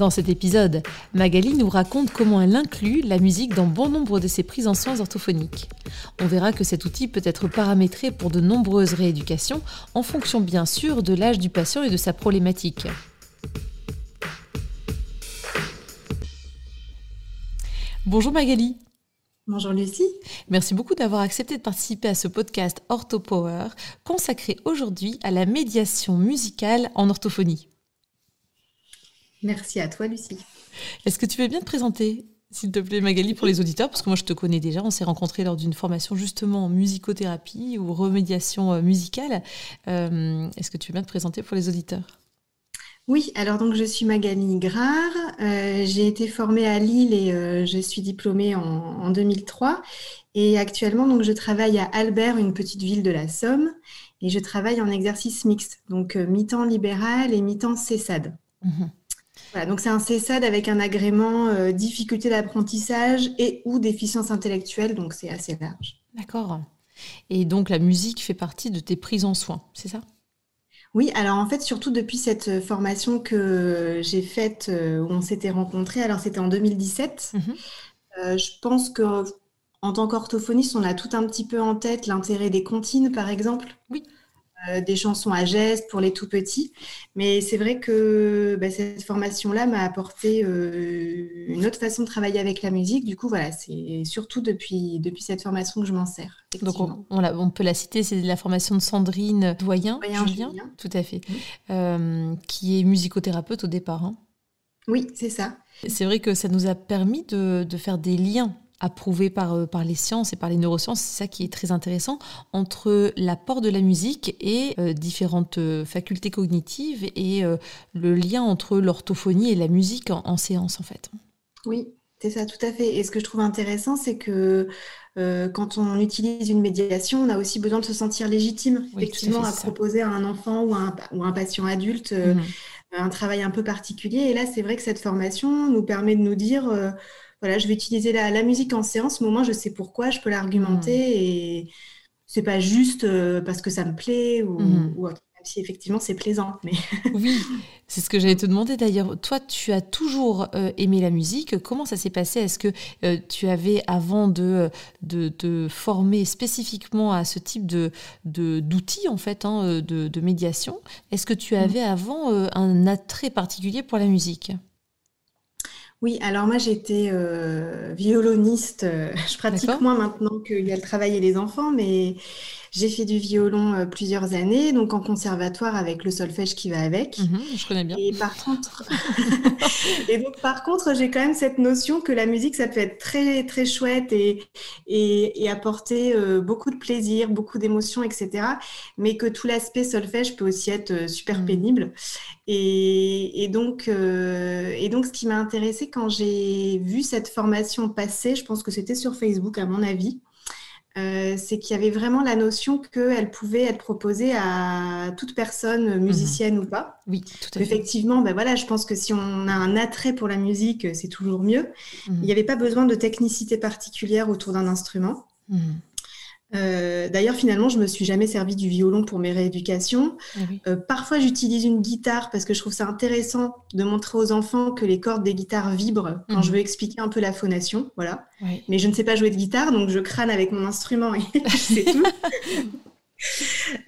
Dans cet épisode, Magali nous raconte comment elle inclut la musique dans bon nombre de ses prises en soins orthophoniques. On verra que cet outil peut être paramétré pour de nombreuses rééducations, en fonction bien sûr de l'âge du patient et de sa problématique. Bonjour Magali. Bonjour Lucie. Merci beaucoup d'avoir accepté de participer à ce podcast OrthoPower consacré aujourd'hui à la médiation musicale en orthophonie. Merci à toi, Lucie. Est-ce que tu veux bien te présenter, s'il te plaît, Magali, pour les auditeurs? Parce que moi, je te connais déjà. On s'est rencontrés lors d'une formation justement en musicothérapie ou remédiation euh, musicale. Euh, est-ce que tu veux bien te présenter pour les auditeurs? Oui, alors donc je suis Magali Grard, euh, j'ai été formée à Lille et je suis diplômée en, en, 2003 et actuellement donc je travaille à Albert, une petite ville de la Somme et je travaille en exercice mixte, donc mi-temps libéral et mi-temps CESAD. Mmh donc c'est un CESAD avec un agrément euh, difficulté d'apprentissage et ou déficience intellectuelle, donc c'est assez large. D'accord. Et donc la musique fait partie de tes prises en soins, c'est ça? Oui, alors en fait, surtout depuis cette euh, formation que j'ai faite euh, où on s'était rencontrés, alors c'était en 2017, mhm. je pense que en tant qu'orthophoniste, on a tout un petit peu en tête l'intérêt des comptines, par exemple. Oui. Euh, des chansons à gestes pour les tout petits. Mais c'est vrai que bah, cette formation-là m'a apporté euh, une autre façon de travailler avec la musique. Du coup, voilà, c'est surtout depuis, depuis cette formation que je m'en sers. Donc, on, peut la citer, c'est la formation de Sandrine Doyen, Julien, tout à fait, euh, qui est musicothérapeute au départ. Hein. Oui, c'est ça. C'est vrai que ça nous a permis de, de faire des liens approuvé par, euh, par les sciences et par les neurosciences, c'est ça qui est très intéressant, entre l'apport de la musique et euh, différentes euh, facultés cognitives et le lien entre l'orthophonie et la musique en, séance en fait. Oui, c'est ça, tout à fait. Et ce que je trouve intéressant, c'est que quand on utilise une médiation, on a aussi besoin de se sentir légitime, effectivement, à, proposer à un enfant ou à un, ou un patient adulte mhm. un travail un peu particulier. Et là, c'est vrai que cette formation nous permet de nous dire voilà, je vais utiliser la, musique en séance, au moins je sais pourquoi, je peux l'argumenter mmh. et c'est pas juste euh, parce que ça me plaît ou, mmh. même si effectivement c'est plaisant. Mais... oui, c'est ce que j'allais te demander d'ailleurs. Toi, tu as toujours euh, aimé la musique. Comment ça s'est passé? Est-ce que euh, tu avais, avant de, de, former spécifiquement à ce type de, d'outils en fait, hein, de, médiation, est-ce que tu mmh. avais avant un attrait particulier pour la musique? Oui, alors moi j'étais euh, violoniste. Euh, je pratique moins maintenant qu'il y a le travail et les enfants, mais j'ai fait du violon euh, plusieurs années, donc en conservatoire avec le solfège qui va avec. Mhm, je connais bien. Et par contre, et donc par contre, j'ai quand même cette notion que la musique, ça peut être très très chouette et et, apporter euh, beaucoup de plaisir, beaucoup d'émotions, etc. Mais que tout l'aspect solfège peut aussi être euh, super mhm. pénible. Et, et donc et donc, ce qui m'a intéressé quand j'ai vu cette formation passer, je pense que c'était sur Facebook à mon avis. Euh, c'est qu'il y avait vraiment la notion qu'elle pouvait être proposée à toute personne, mhm. musicienne ou pas. Oui, tout à fait. Effectivement, ben voilà, je pense que si on a un attrait pour la musique, c'est toujours mieux. Mhm. Il n'y avait pas besoin de technicité particulière autour d'un instrument. Mhm. Euh, d'ailleurs, finalement, je me suis jamais servi du violon pour mes rééducations. Ah euh, parfois, j'utilise une guitare parce que je trouve ça intéressant de montrer aux enfants que les cordes des guitares vibrent quand je mhm. veux expliquer un peu la phonation. Voilà. Mais je ne sais pas jouer de guitare, donc je crâne avec mon instrument et c'est tout.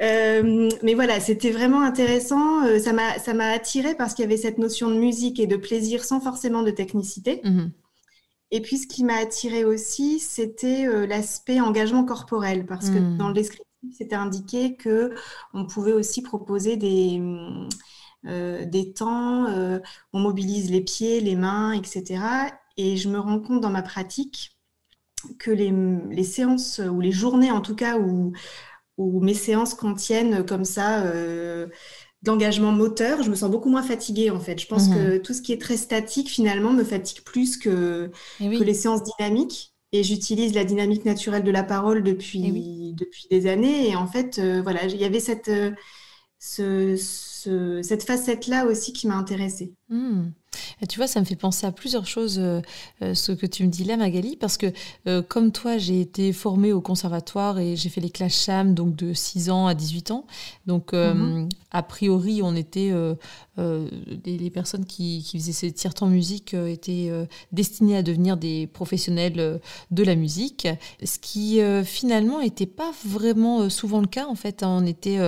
Euh, mais voilà, c'était vraiment intéressant. ça m'a ça m'a attiré parce qu'il y avait cette notion de musique et de plaisir sans forcément de technicité. Mhm. Et puis, ce qui m'a attiré aussi, c'était euh, l'aspect engagement corporel, parce que dans le hmm. descriptif, c'était indiqué que on pouvait aussi proposer des, euh, des temps, euh, on mobilise les pieds, les mains, etc. Et je me rends compte dans ma pratique que les, les séances, ou les journées en tout cas, où, où mes séances contiennent comme ça d'engagement moteur, je me sens beaucoup moins fatiguée en fait. Je pense mmh. que tout ce qui est très statique finalement me fatigue plus que, eh que les séances dynamiques. Et j'utilise la dynamique naturelle de la parole depuis, eh depuis des années. Et en fait, euh, voilà, il y avait cette, euh, ce, cette facette-là aussi qui m'a intéressée. Mmh. Et tu vois, ça me fait penser à plusieurs choses, euh, euh, ce que tu me dis là, Magali, parce que euh, comme toi, j'ai été formée au conservatoire et j'ai fait les classes CHAM, donc de 6 ans à 18 ans. Donc, mhm. a priori, on était, les, personnes qui, qui faisaient ces tiers-temps musique étaient destinées à devenir des professionnels de la musique, ce qui finalement n'était pas vraiment souvent le cas. En fait, on était,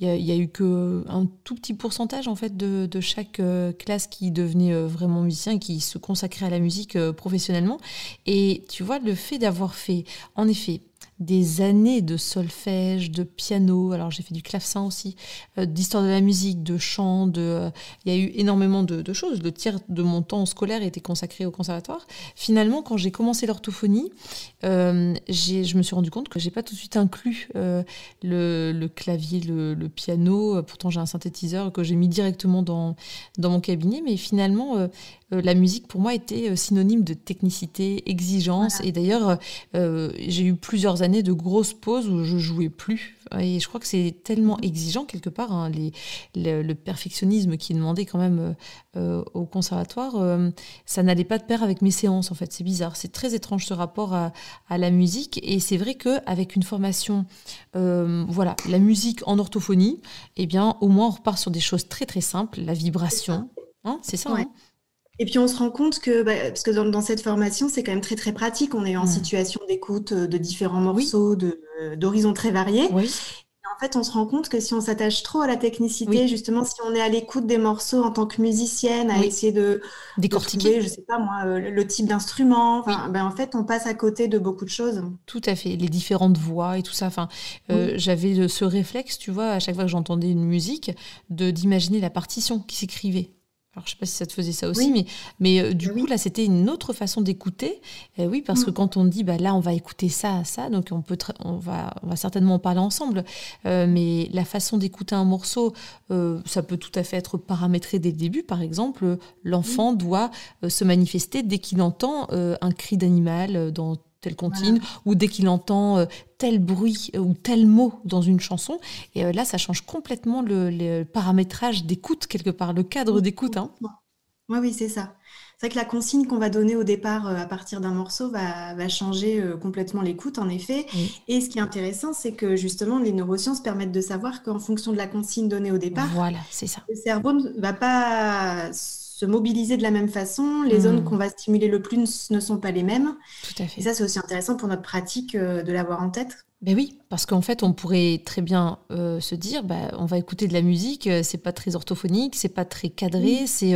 il n'y a, eu qu'un tout petit pourcentage en fait de, de chaque classe qui devenait euh, vraiment musicien qui se consacrait à la musique euh, professionnellement. Et tu vois, le fait d'avoir fait, en effet, des années de solfège, de piano. Alors j'ai fait du clavecin aussi, euh, d'histoire de la musique, de chant. De, euh, il y a eu énormément de, choses. Le tiers de mon temps scolaire était consacré au conservatoire. Finalement, quand j'ai commencé l'orthophonie, euh, je me suis rendu compte que j'ai pas tout de suite inclus le, clavier, le, piano. Pourtant j'ai un synthétiseur que j'ai mis directement dans, dans mon cabinet. Mais finalement, la musique pour moi était synonyme de technicité, exigence. Et d'ailleurs, j'ai eu plusieurs années de grosses pauses où je jouais plus. Et je crois que c'est tellement exigeant quelque part, hein, les, le, perfectionnisme qui est demandé quand même euh, euh, au conservatoire, euh, ça n'allait pas de pair avec mes séances en fait. C'est bizarre, c'est très étrange ce rapport à, la musique. Et c'est vrai qu'avec une formation, voilà, la musique en orthophonie, eh bien au moins on repart sur des choses très très simples, la vibration. C'est ça. Hein, et puis on se rend compte que, bah, parce que dans, cette formation, c'est quand même très très pratique. On est en situation d'écoute euh, de différents morceaux, euh, d'horizons très variés. Et en fait, on se rend compte que si on s'attache trop à la technicité, justement, si on est à l'écoute des morceaux en tant que musicienne, à essayer de décortiquer, de je sais pas moi, euh, le type d'instrument, ben, en fait, on passe à côté de beaucoup de choses. Tout à fait, les différentes voix et tout ça. Enfin, j'avais ce réflexe, tu vois, à chaque fois que j'entendais une musique, de d'imaginer la partition qui s'écrivait. Alors, je sais pas si ça te faisait ça aussi, mais, mais euh, du coup, là, c'était une autre façon d'écouter. oui, parce que mm. quand on dit, bah, là, on va écouter ça, ça, donc on, peut on, va, on va certainement en parler ensemble. Euh, mais la façon d'écouter un morceau, euh, ça peut tout à fait être paramétré dès le début. Par exemple, l'enfant doit se manifester dès qu'il entend un cri d'animal dans telle comptine, ou dès qu'il entend euh, tel bruit euh, ou tel mot dans une chanson. Et euh, là, ça change complètement le, paramétrage d'écoute, quelque part, le cadre d'écoute. Hein. Oui, oui, c'est ça. C'est vrai que la consigne qu'on va donner au départ à partir d'un morceau va, changer complètement l'écoute, en effet. Et ce qui est intéressant, c'est que justement, les neurosciences permettent de savoir qu'en fonction de la consigne donnée au départ, voilà, c'est ça. le cerveau ne va pas se mobiliser de la même façon. Les zones hmm. qu'on va stimuler le plus ne sont pas les mêmes. Tout à fait. Et ça, c'est aussi intéressant pour notre pratique euh, de l'avoir en tête. Ben oui, parce qu'en fait, on pourrait très bien euh, se dire, bah, on va écouter de la musique, euh, c'est pas très orthophonique, c'est pas très cadré, c'est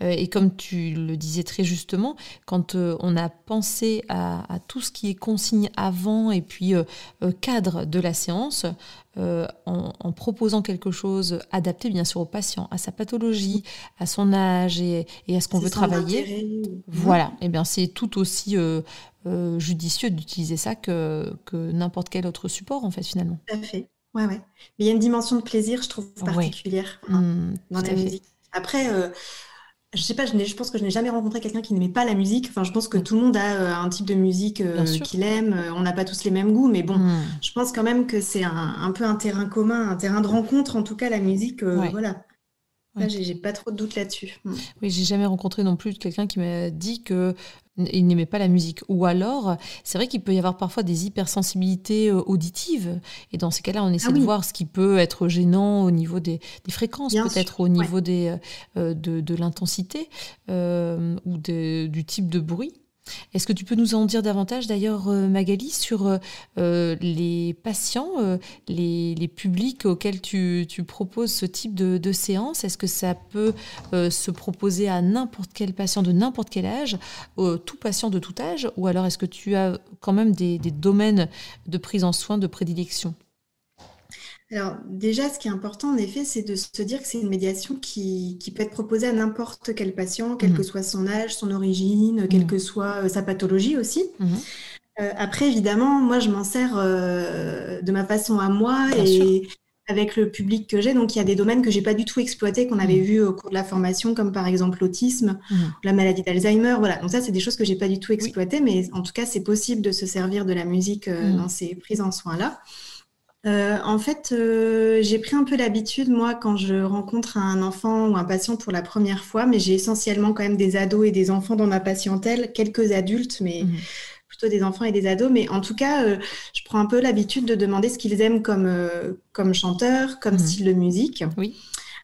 et comme tu le disais très justement, quand on a pensé à, tout ce qui est consigne avant et puis cadre de la séance, euh, en, proposant quelque chose adapté bien sûr au patient, à sa pathologie, à son âge et, à ce qu'on veut travailler. Voilà, et eh bien c'est tout aussi euh, euh, judicieux d'utiliser ça que, que n'importe quel autre support en fait finalement. Tout à fait. Ouais, ouais. Mais il y a une dimension de plaisir, je trouve, particulière mmh, dans la musique. Après, je sais pas, je, je pense que je n'ai jamais rencontré quelqu'un qui n'aimait pas la musique. Enfin, je pense que tout le monde a euh, un type de musique euh, qu'il aime. Euh, on n'a pas tous les mêmes goûts, mais bon, mm. je pense quand même que c'est un, peu un terrain commun, un terrain de rencontre, en tout cas, la musique. Voilà. Là, j'ai pas trop de doutes là-dessus. Mm. Oui, j'ai jamais rencontré non plus quelqu'un qui m'a dit que il n'aimait pas la musique. Ou alors, c'est vrai qu'il peut y avoir parfois des hypersensibilités euh, auditives. Et dans ces cas-là, on essaie ah de voir ce qui peut être gênant au niveau des, fréquences, peut-être au niveau des, euh, de, de l'intensité euh, ou du type de bruit. Est-ce que tu peux nous en dire davantage d'ailleurs, euh, Magali, sur euh, euh, les patients, les, publics auxquels tu, proposes ce type de, séance? Est-ce que ça peut se proposer à n'importe quel patient de n'importe quel âge, tout patient de tout âge, ou alors est-ce que tu as quand même des domaines de prise en soin de prédilection? Alors déjà, ce qui est important en effet, c'est de se dire que c'est une médiation qui, peut être proposée à n'importe quel patient, quel mmh. que soit son âge, son origine, quelle mmh. que soit euh, sa pathologie aussi. Mmh. Euh, après, évidemment, moi, je m'en sers euh, de ma façon à moi et avec le public que j'ai. Donc, il y a des domaines que j'ai pas du tout exploités, qu'on avait vus au cours de la formation, comme par exemple l'autisme, la maladie d'Alzheimer. Voilà. Donc, ça, c'est des choses que j'ai pas du tout exploitées, mais en tout cas, c'est possible de se servir de la musique euh, dans ces prises en soins-là. Euh, en fait, euh, j'ai pris un peu l'habitude, moi, quand je rencontre un enfant ou un patient pour la première fois, mais j'ai essentiellement quand même des ados et des enfants dans ma patientèle, quelques adultes, mais plutôt des enfants et des ados. Mais en tout cas, euh, je prends un peu l'habitude de demander ce qu'ils aiment comme, comme chanteur, comme mhm. style de musique. Oui.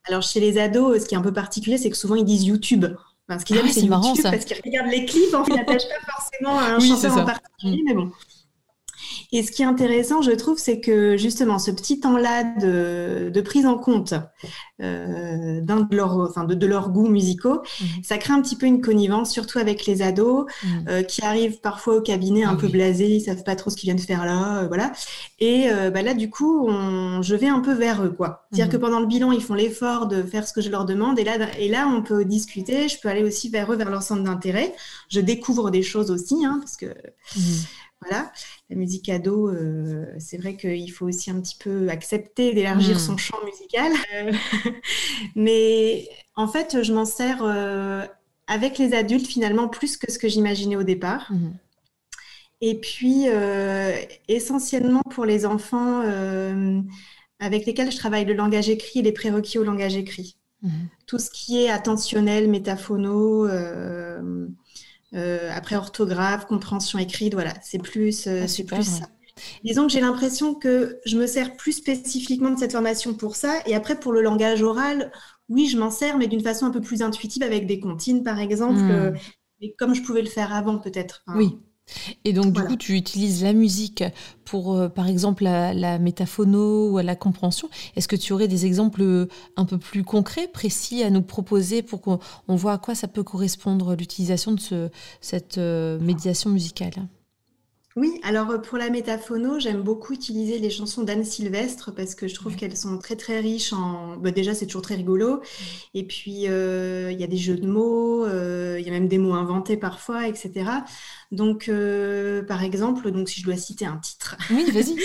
Alors, chez les ados, ce qui est un peu particulier, c'est que souvent, ils disent YouTube. Enfin, ce qu'ils ah aiment, c'est YouTube parce qu'ils regardent les clips, en fait, ils n'attachent pas forcément à un chanteur en particulier, mm. mais bon. Et ce qui est intéressant, je trouve, c'est que justement, ce petit temps-là de, prise en compte euh, de, leur, enfin, de, leurs goûts musicaux, mhm. ça crée un petit peu une connivence, surtout avec les ados mhm. euh, qui arrivent parfois au cabinet un ah peu blasés, ils savent pas trop ce qu'ils viennent faire là, euh, voilà. Et bah là, du coup, je vais un peu vers eux, quoi. C'est-à-dire mhm. que pendant le bilan, ils font l'effort de faire ce que je leur demande, et là, et là, on peut discuter. Je peux aller aussi vers eux, vers leur centre d'intérêt. Je découvre des choses aussi, hein, parce que voilà, la musique ado, euh, c'est vrai qu'il faut aussi un petit peu accepter d'élargir hmm. son champ musical. Euh, mais en fait, je m'en sers euh, avec les adultes finalement plus que ce que j'imaginais au départ. Hmm. Et puis, essentiellement pour les enfants avec lesquels je travaille le langage écrit et les prérequis au langage écrit. Hmm. Tout ce qui est attentionnel, métaphono, euh, après orthographe, compréhension écrite, voilà, c'est plus, euh, ah, c'est plus ça. Disons que j'ai l'impression que je me sers plus spécifiquement de cette formation pour ça. Et après, pour le langage oral, oui, je m'en sers, mais d'une façon un peu plus intuitive avec des comptines, par exemple, hmm. euh, et comme je pouvais le faire avant, peut-être. oui. Et donc, du coup, tu utilises la musique pour, euh, par exemple, la, métaphono ou la compréhension. Est-ce que tu aurais des exemples euh, un peu plus concrets, précis à nous proposer pour qu'on voit à quoi ça peut correspondre l'utilisation de cette euh, médiation musicale? Oui, alors euh, pour la métaphono, j'aime beaucoup utiliser les chansons d'Anne Sylvestre parce que je trouve qu'elles sont très très riches en. Bah, déjà, c'est toujours très rigolo. Et puis, euh, il y a des jeux de mots, euh, il y a même des mots inventés parfois, etc. Donc, par exemple, donc si je dois citer un titre. Oui, vas-y.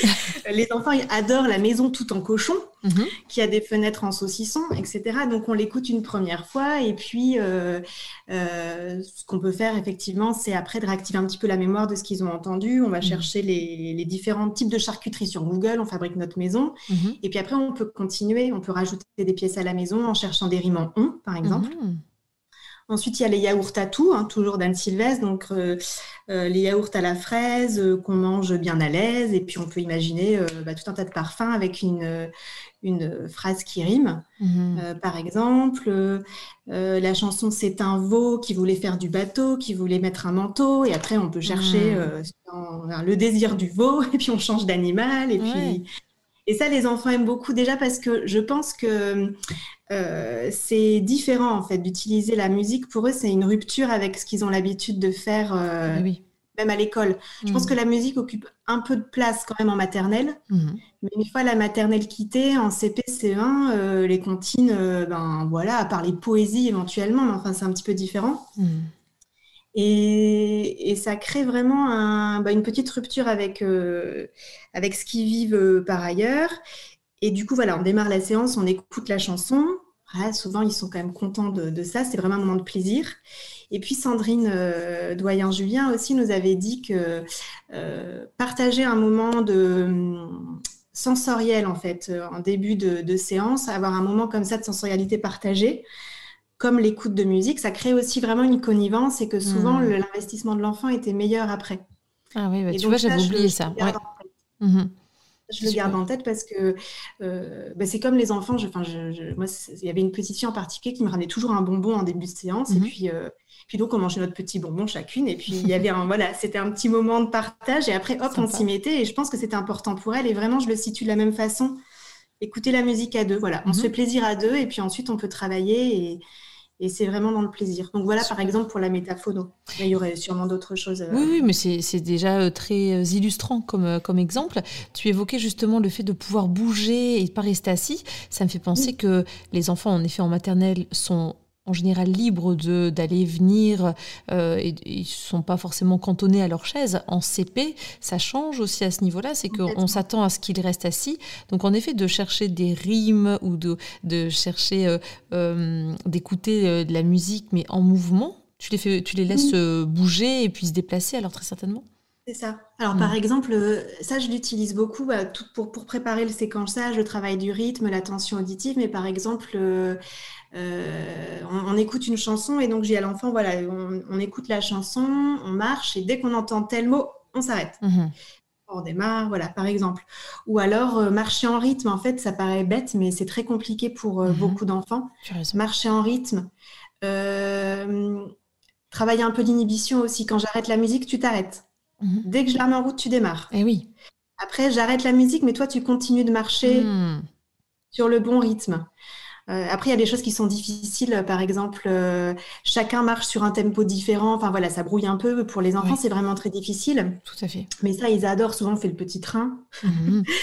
les enfants ils adorent La maison tout en cochon, mhm. qui a des fenêtres en saucisson, etc. Donc, on l'écoute une première fois. Et puis, ce qu'on peut faire, effectivement, c'est après de réactiver un petit peu la mémoire de ce qu'ils ont entendu on va mmh. chercher les, différents types de charcuterie sur Google, on fabrique notre maison. Mmh. Et puis après, on peut continuer, on peut rajouter des pièces à la maison en cherchant des rimes en on, par exemple. Ensuite, il y a les yaourts à tout, hein, toujours d'Anne Sylvestre, donc euh, euh, les yaourts à la fraise euh, qu'on mange bien à l'aise. Et puis, on peut imaginer bah, tout un tas de parfums avec une, une phrase qui rime. Mhm. par exemple, la chanson C'est un veau qui voulait faire du bateau, qui voulait mettre un manteau. Et après, on peut chercher mhm. le désir du veau, et puis on change d'animal. Et puis. Et ça, les enfants aiment beaucoup déjà parce que je pense que euh, c'est différent en fait d'utiliser la musique. Pour eux, c'est une rupture avec ce qu'ils ont l'habitude de faire, euh, même à l'école. Je pense mm. que la musique occupe un peu de place quand même en maternelle, mm. mais une fois la maternelle quittée, en CP, C1, euh, les comptines, ben voilà, à part les poésies éventuellement, mais enfin c'est un petit peu différent. Mm. Et, ça crée vraiment bah, une petite rupture avec, avec ce qu'ils vivent par ailleurs. Et du coup, voilà, on démarre la séance, on écoute la chanson. souvent, ils sont quand même contents de, ça. C'est vraiment un moment de plaisir. Et puis, Sandrine euh, Doyen-Julien aussi nous avait dit que euh, partager un moment de hum, sensoriel, en fait, euh, en début de, séance, avoir un moment comme ça de sensorialité partagée, comme l'écoute de musique, ça crée aussi vraiment une connivence et que souvent, mmh. l'investissement de l'enfant était meilleur après. Ah oui, bah, tu vois, j'avais oublié ça. Mmh je le garde en tête parce que euh, bah, c'est comme les enfants. Je, moi, il y avait une petite fille en particulier qui me ramenait toujours un bonbon en début de séance. Et puis, euh, puis donc, on mangeait notre petit bonbon chacune. Et puis, il y avait un, voilà, c'était un petit moment de partage. Et après, hop, on s'y mettait. Et je pense que c'était important pour elle. Et vraiment, je le situe de la même façon. Écouter la musique à deux. Voilà, on se mhm. fait plaisir à deux. Et puis ensuite, on peut travailler. Et, et c'est vraiment dans le plaisir. Donc voilà, par exemple, pour la métaphono. Il y aurait sûrement d'autres choses. Euh, oui, oui, mais c'est déjà euh, très euh, illustrant comme, comme exemple. Tu évoquais justement le fait de pouvoir bouger et pas rester assis. Ça me fait penser que les enfants, en effet, en maternelle, sont en général libres d'aller venir euh, et ils ne sont pas forcément cantonnés à leur chaise. En CP, ça change aussi à ce niveau-là, c'est qu'on s'attend à ce qu'ils restent assis. Donc en effet, de chercher des rimes ou de, de chercher euh, euh, d'écouter de la musique, mais en mouvement, tu les, fais, tu les laisses bouger et puis se déplacer alors très certainement c'est ça. Alors, par mm. exemple, ça, je l'utilise beaucoup bah, tout pour, pour, préparer le séquençage, le travail du rythme, l'attention auditive. Mais par exemple, euh, on, écoute une chanson et donc j'ai à l'enfant, voilà, on, écoute la chanson, on marche et dès qu'on entend tel mot, on s'arrête. Mhm. On démarre, voilà, par exemple. Ou alors euh, marcher en rythme, en fait, ça paraît bête, mais c'est très compliqué pour euh, mhm. beaucoup d'enfants. Marcher en rythme. travailler un peu l'inhibition aussi. Quand j'arrête la musique, tu t'arrêtes. Mhm. Dès que je la mets en route, tu démarres. Et eh oui. Après, j'arrête la musique, mais toi, tu continues de marcher hmm. sur le bon rythme. Euh, après, il y a des choses qui sont difficiles. Par exemple, euh, chacun marche sur un tempo différent. Enfin voilà, ça brouille un peu. Pour les enfants, c'est vraiment très difficile. Tout à fait. Mais ça, ils adorent. Souvent, on fait le petit train. Mhm.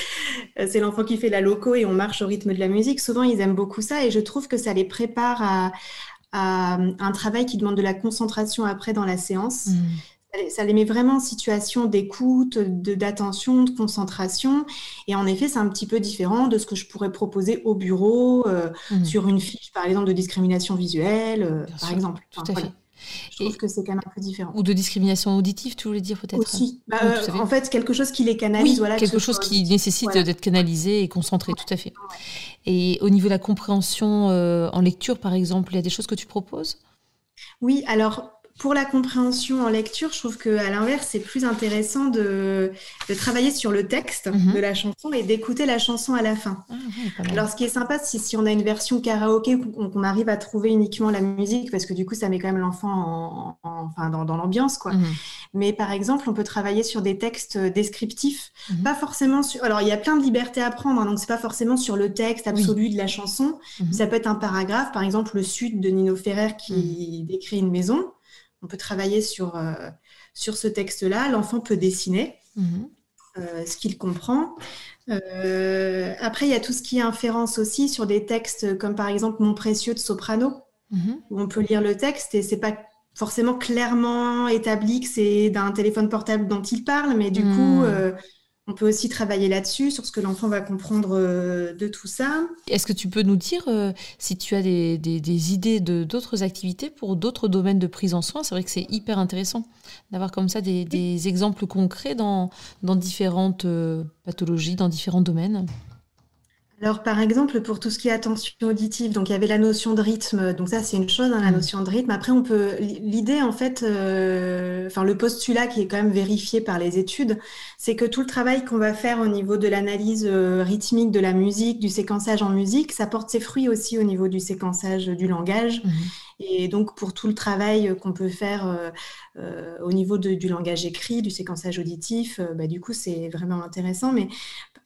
Euh, c'est l'enfant qui fait la loco et on marche au rythme de la musique. Souvent, ils aiment beaucoup ça et je trouve que ça les prépare à, un travail qui demande de la concentration après dans la séance. Mhm ça les met vraiment en situation d'écoute, d'attention, de, concentration. Et en effet, c'est un petit peu différent de ce que je pourrais proposer au bureau, euh, mmh. sur une fiche, par exemple, de discrimination visuelle, euh, par exemple. Tout à fait. Je trouve que c'est quand même un peu différent. Ou de discrimination auditive, tu voulais dire peut-être? Aussi. Bah, en fait, quelque chose qui les canalise. voilà, quelque chose qui nécessite d'être canalisé et concentré, tout à fait. Et au niveau de la compréhension euh, en lecture, par exemple, il y a des choses que tu proposes? Oui, alors pour la compréhension en lecture, je trouve qu'à l'inverse, c'est plus intéressant de, travailler sur le texte mhm. de la chanson et d'écouter la chanson à la fin. Ah, Alors, ce qui est sympa, c'est si on a une version karaoké, qu'on arrive à trouver uniquement la musique, parce que du coup, ça met quand même l'enfant enfin, dans, l'ambiance. quoi. Mhm. Mais par exemple, on peut travailler sur des textes descriptifs, mhm. pas forcément sur... Alors, il y a plein de libertés à prendre, hein, donc c'est pas forcément sur le texte absolu de la chanson. Ça peut être un paragraphe, par exemple, Le Sud de Nino Ferrer qui décrit une maison on peut travailler sur, euh, sur ce texte-là. L'enfant peut dessiner mhm. euh, ce qu'il comprend. Euh, après, il y a tout ce qui est inférence aussi sur des textes comme par exemple Mon précieux de soprano, mhm. où on peut lire le texte et c'est pas forcément clairement établi que c'est d'un téléphone portable dont il parle, mais du coup, mhm. On peut aussi travailler là-dessus, sur ce que l'enfant va comprendre euh, de tout ça. Est-ce que tu peux nous dire euh, si tu as des, idées de d'autres activités pour d'autres domaines de prise en soin? C'est vrai que c'est hyper intéressant d'avoir comme ça des, exemples concrets dans, dans différentes euh, pathologies, dans différents domaines. Alors, par exemple, pour tout ce qui est attention auditive, donc il y avait la notion de rythme. Donc ça, c'est une chose, hein, la mm. notion de rythme. Après, on peut l'idée en fait, euh, enfin le postulat qui est quand même vérifié par les études, c'est que tout le travail qu'on va faire au niveau de l'analyse euh, rythmique de la musique, du séquençage en musique, ça porte ses fruits aussi au niveau du séquençage du langage. Mm-hmm. Et donc, pour tout le travail qu'on peut faire euh, au niveau du langage écrit, du séquençage auditif, bah, du coup, c'est vraiment intéressant. Mais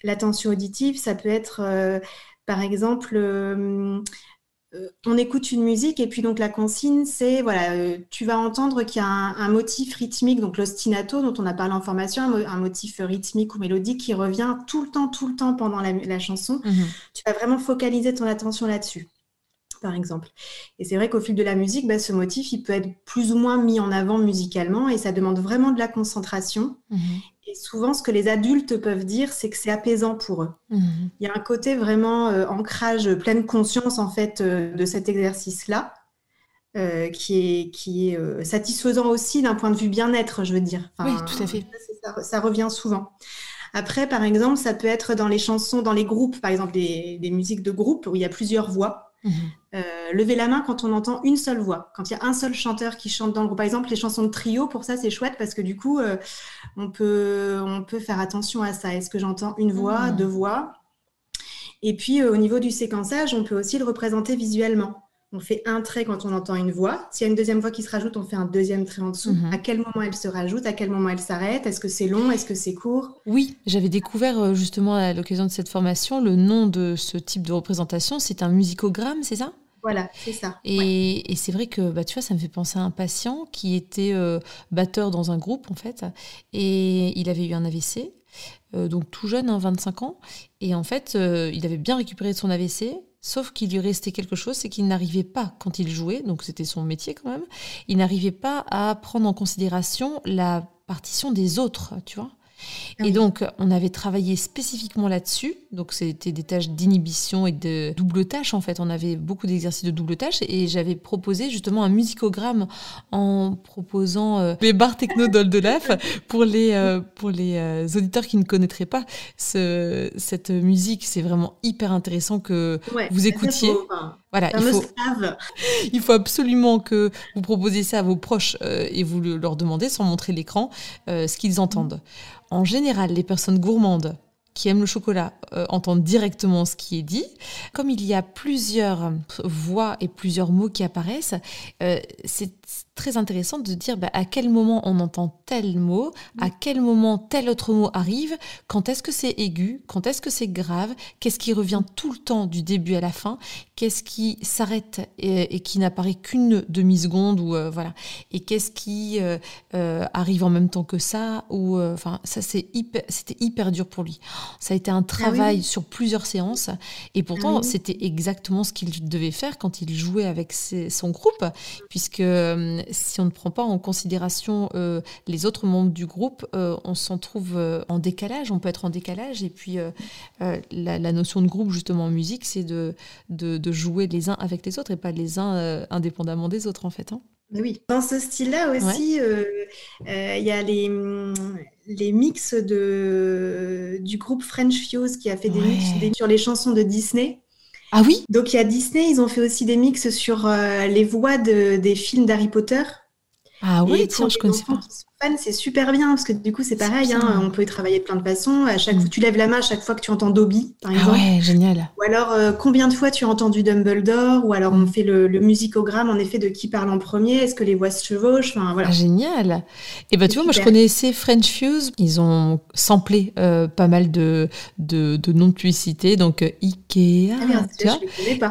L'attention auditive, ça peut être, euh, par exemple, euh, euh, on écoute une musique et puis donc la consigne, c'est, voilà, tu vas entendre qu'il y a un, motif rythmique, donc l'ostinato dont on a parlé en formation, un, motif rythmique ou mélodique qui revient tout le temps, tout le temps pendant la, chanson. Mhm. Tu vas vraiment focaliser ton attention là-dessus par exemple. Et c'est vrai qu'au fil de la musique, bah, ce motif, il peut être plus ou moins mis en avant musicalement et ça demande vraiment de la concentration. Mhm. Et souvent, ce que les adultes peuvent dire, c'est que c'est apaisant pour eux. Mhm. Il y a un côté vraiment euh, ancrage, pleine conscience en fait euh, de cet exercice-là, euh, qui est, qui est satisfaisant aussi d'un point de vue bien-être, je veux dire. oui, tout à fait. Ça, revient souvent. Après, par exemple, ça peut être dans les chansons, dans les groupes, par exemple des, des musiques de groupe où il y a plusieurs voix. Mhm. Euh, lever la main quand on entend une seule voix, quand il y a un seul chanteur qui chante dans le groupe. Par exemple, les chansons de trio, pour ça, c'est chouette parce que du coup, euh, on, peut, on peut faire attention à ça. Est-ce que j'entends une voix, mhm. deux voix? Et puis, euh, au niveau du séquençage, on peut aussi le représenter visuellement. On fait un trait quand on entend une voix. S'il y a une deuxième voix qui se rajoute, on fait un deuxième trait en dessous. Mhm. À quel moment elle se rajoute? À quel moment elle s'arrête? Est-ce que c'est long? Est-ce que c'est court? Oui, j'avais découvert euh, justement à l'occasion de cette formation le nom de ce type de représentation. C'est un musicogramme, c'est ça? Voilà, c'est ça. Et, c'est vrai que bah, tu vois, ça me fait penser à un patient qui était euh, batteur dans un groupe, en fait, et il avait eu un AVC, euh, donc tout jeune, 25 hein, ans, et en fait, il avait bien récupéré de son AVC, Sauf qu'il lui restait quelque chose, c'est qu'il n'arrivait pas, quand il jouait, donc c'était son métier quand même, il n'arrivait pas à prendre en considération la partition des autres, tu vois. Ah et donc, on avait travaillé spécifiquement là-dessus. Donc, c'était des tâches d'inhibition et de double tâche, en fait. On avait beaucoup d'exercices de double tâche. Et j'avais proposé justement un musicogramme en proposant euh, les bars techno d'Oldelaf pour les, euh, pour les euh, auditeurs qui ne connaîtraient pas ce, cette musique. C'est vraiment hyper intéressant que vous écoutiez. Voilà, il faut, il faut, absolument que vous proposiez ça à vos proches et vous leur demandez, sans montrer l'écran, ce qu'ils entendent. En général, les personnes gourmandes qui aiment le chocolat euh, entendent directement ce qui est dit. Comme il y a plusieurs voix et plusieurs mots qui apparaissent, euh, c'est très intéressant de dire bah, à quel moment on entend tel mot, à quel moment tel autre mot arrive, quand est-ce que c'est aigu, quand est-ce que c'est grave, qu'est-ce qui revient tout le temps du début à la fin, qu'est-ce qui s'arrête et, qui n'apparaît qu'une demi-seconde ou euh, voilà, et qu'est-ce qui euh, euh, arrive en même temps que ça ou enfin ça c'est hyper, c'était hyper dur pour lui. Ça a été un ah travail sur plusieurs séances et pourtant ah c'était exactement ce qu'il devait faire quand il jouait avec son groupe puisque si on ne prend pas en considération euh, les autres membres du groupe, euh, on s'en trouve euh, en décalage, on peut être en décalage. Et puis la, notion de groupe, justement en musique, c'est de, de, jouer les uns avec les autres et pas les uns indépendamment des autres, en fait. Hein. Oui, dans ce style-là aussi, il y a les, les mix de, du groupe French Fuse qui a fait des mix sur les chansons de Disney. Ah oui? Donc il y a Disney, ils ont fait aussi des mix sur euh, les voix des films d'Harry Potter. Ah oui, tiens, je connais pas c'est super bien parce que du coup, c'est pareil. Hein, on peut y travailler de plein de façons. À chaque mm. fois, tu lèves la main à chaque fois que tu entends Dobby, par ah ouais, génial. Ou alors, euh, combien de fois tu as entendu Dumbledore Ou alors, on mm. fait le, musicogramme, en effet, de qui parle en premier. Est-ce que les voix se chevauchent enfin, voilà. Ah, génial. Et bah, tu vois, moi, je connaissais French Fuse. Ils ont samplé euh, pas mal de, de, noms de publicité. Donc, euh, Ikea. Ah, tu vois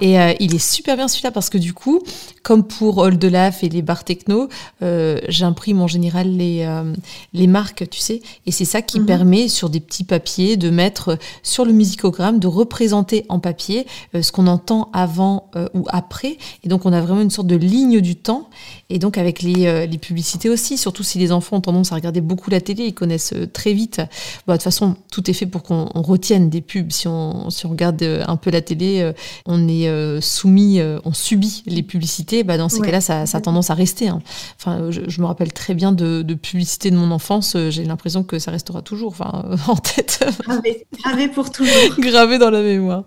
et il est super bien celui-là parce que du coup, comme pour Old Laugh et les bars techno, j'imprime en général les euh, les, marques, tu sais. Et c'est ça qui mhm. permet, sur des petits papiers, de mettre sur le musicogramme, de représenter en papier euh, ce qu'on entend avant euh, ou après. Et donc, on a vraiment une sorte de ligne du temps. Et donc, avec les, les publicités aussi, surtout si les enfants ont tendance à regarder beaucoup la télé, ils connaissent très vite. De toute façon, tout est fait pour qu'on retienne des pubs. Si on, si on regarde un peu la télé, on est soumis, on subit les publicités. Bah, dans ces cas-là, ça, ça, a tendance à rester. Hein. Enfin, je, me rappelle très bien de, de publicité de mon enfance, euh, j'ai l'impression que ça restera toujours enfin, en tête. Gravé, pour toujours. Gravé dans la mémoire.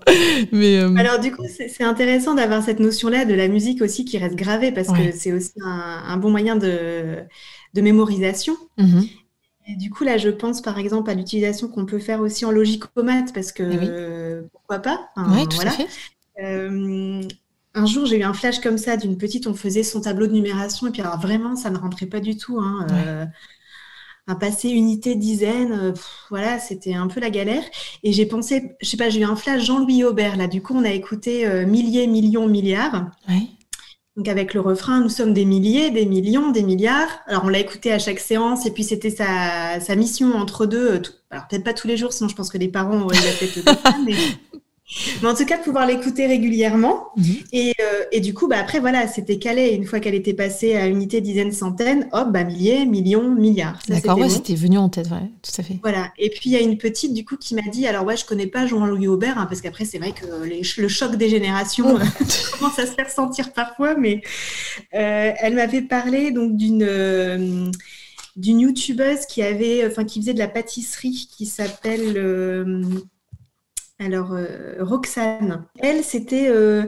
Mais, euh, Alors du coup, c'est intéressant d'avoir cette notion-là de la musique aussi qui reste gravée parce que c'est aussi un, bon moyen de, de mémorisation. Mhm. Et du coup, là, je pense par exemple à l'utilisation qu'on peut faire aussi en logicomate parce que eh pourquoi pas Oui, tout à fait. Euh, un jour, j'ai eu un flash comme ça d'une petite, on faisait son tableau de numération, et puis alors vraiment, ça ne rentrait pas du tout. Hein, euh, un passé unité, dizaine, euh, voilà, c'était un peu la galère. Et j'ai pensé, je sais pas, j'ai eu un flash Jean-Louis Aubert, là, du coup, on a écouté euh, milliers, millions, milliards. Donc avec le refrain, nous sommes des milliers, des millions, des milliards. Alors on l'a écouté à chaque séance et puis c'était sa, mission entre deux. alors peut-être pas tous les jours, sinon je pense que les parents auraient la tête de mais mais en tout cas, pouvoir l'écouter régulièrement. Mhm. et, euh, et, du coup, bah, après, voilà, c'était calé. Une fois qu'elle était passée à unité, dizaines, centaines, hop, bah, milliers, millions, milliards. D'accord, ouais, c'était venu en tête, ouais, tout à fait. Voilà. Et puis, il y a une petite, du coup, qui m'a dit, alors, ouais, je connais pas Jean-Louis Aubert, hein, parce qu'après, c'est vrai que le choc des générations oh. commence à se faire sentir parfois, mais euh, elle m'avait parlé, donc, d'une... Euh, d'une youtubeuse qui avait, enfin, qui faisait de la pâtisserie, qui s'appelle alors, euh, Roxane, elle, c'était euh,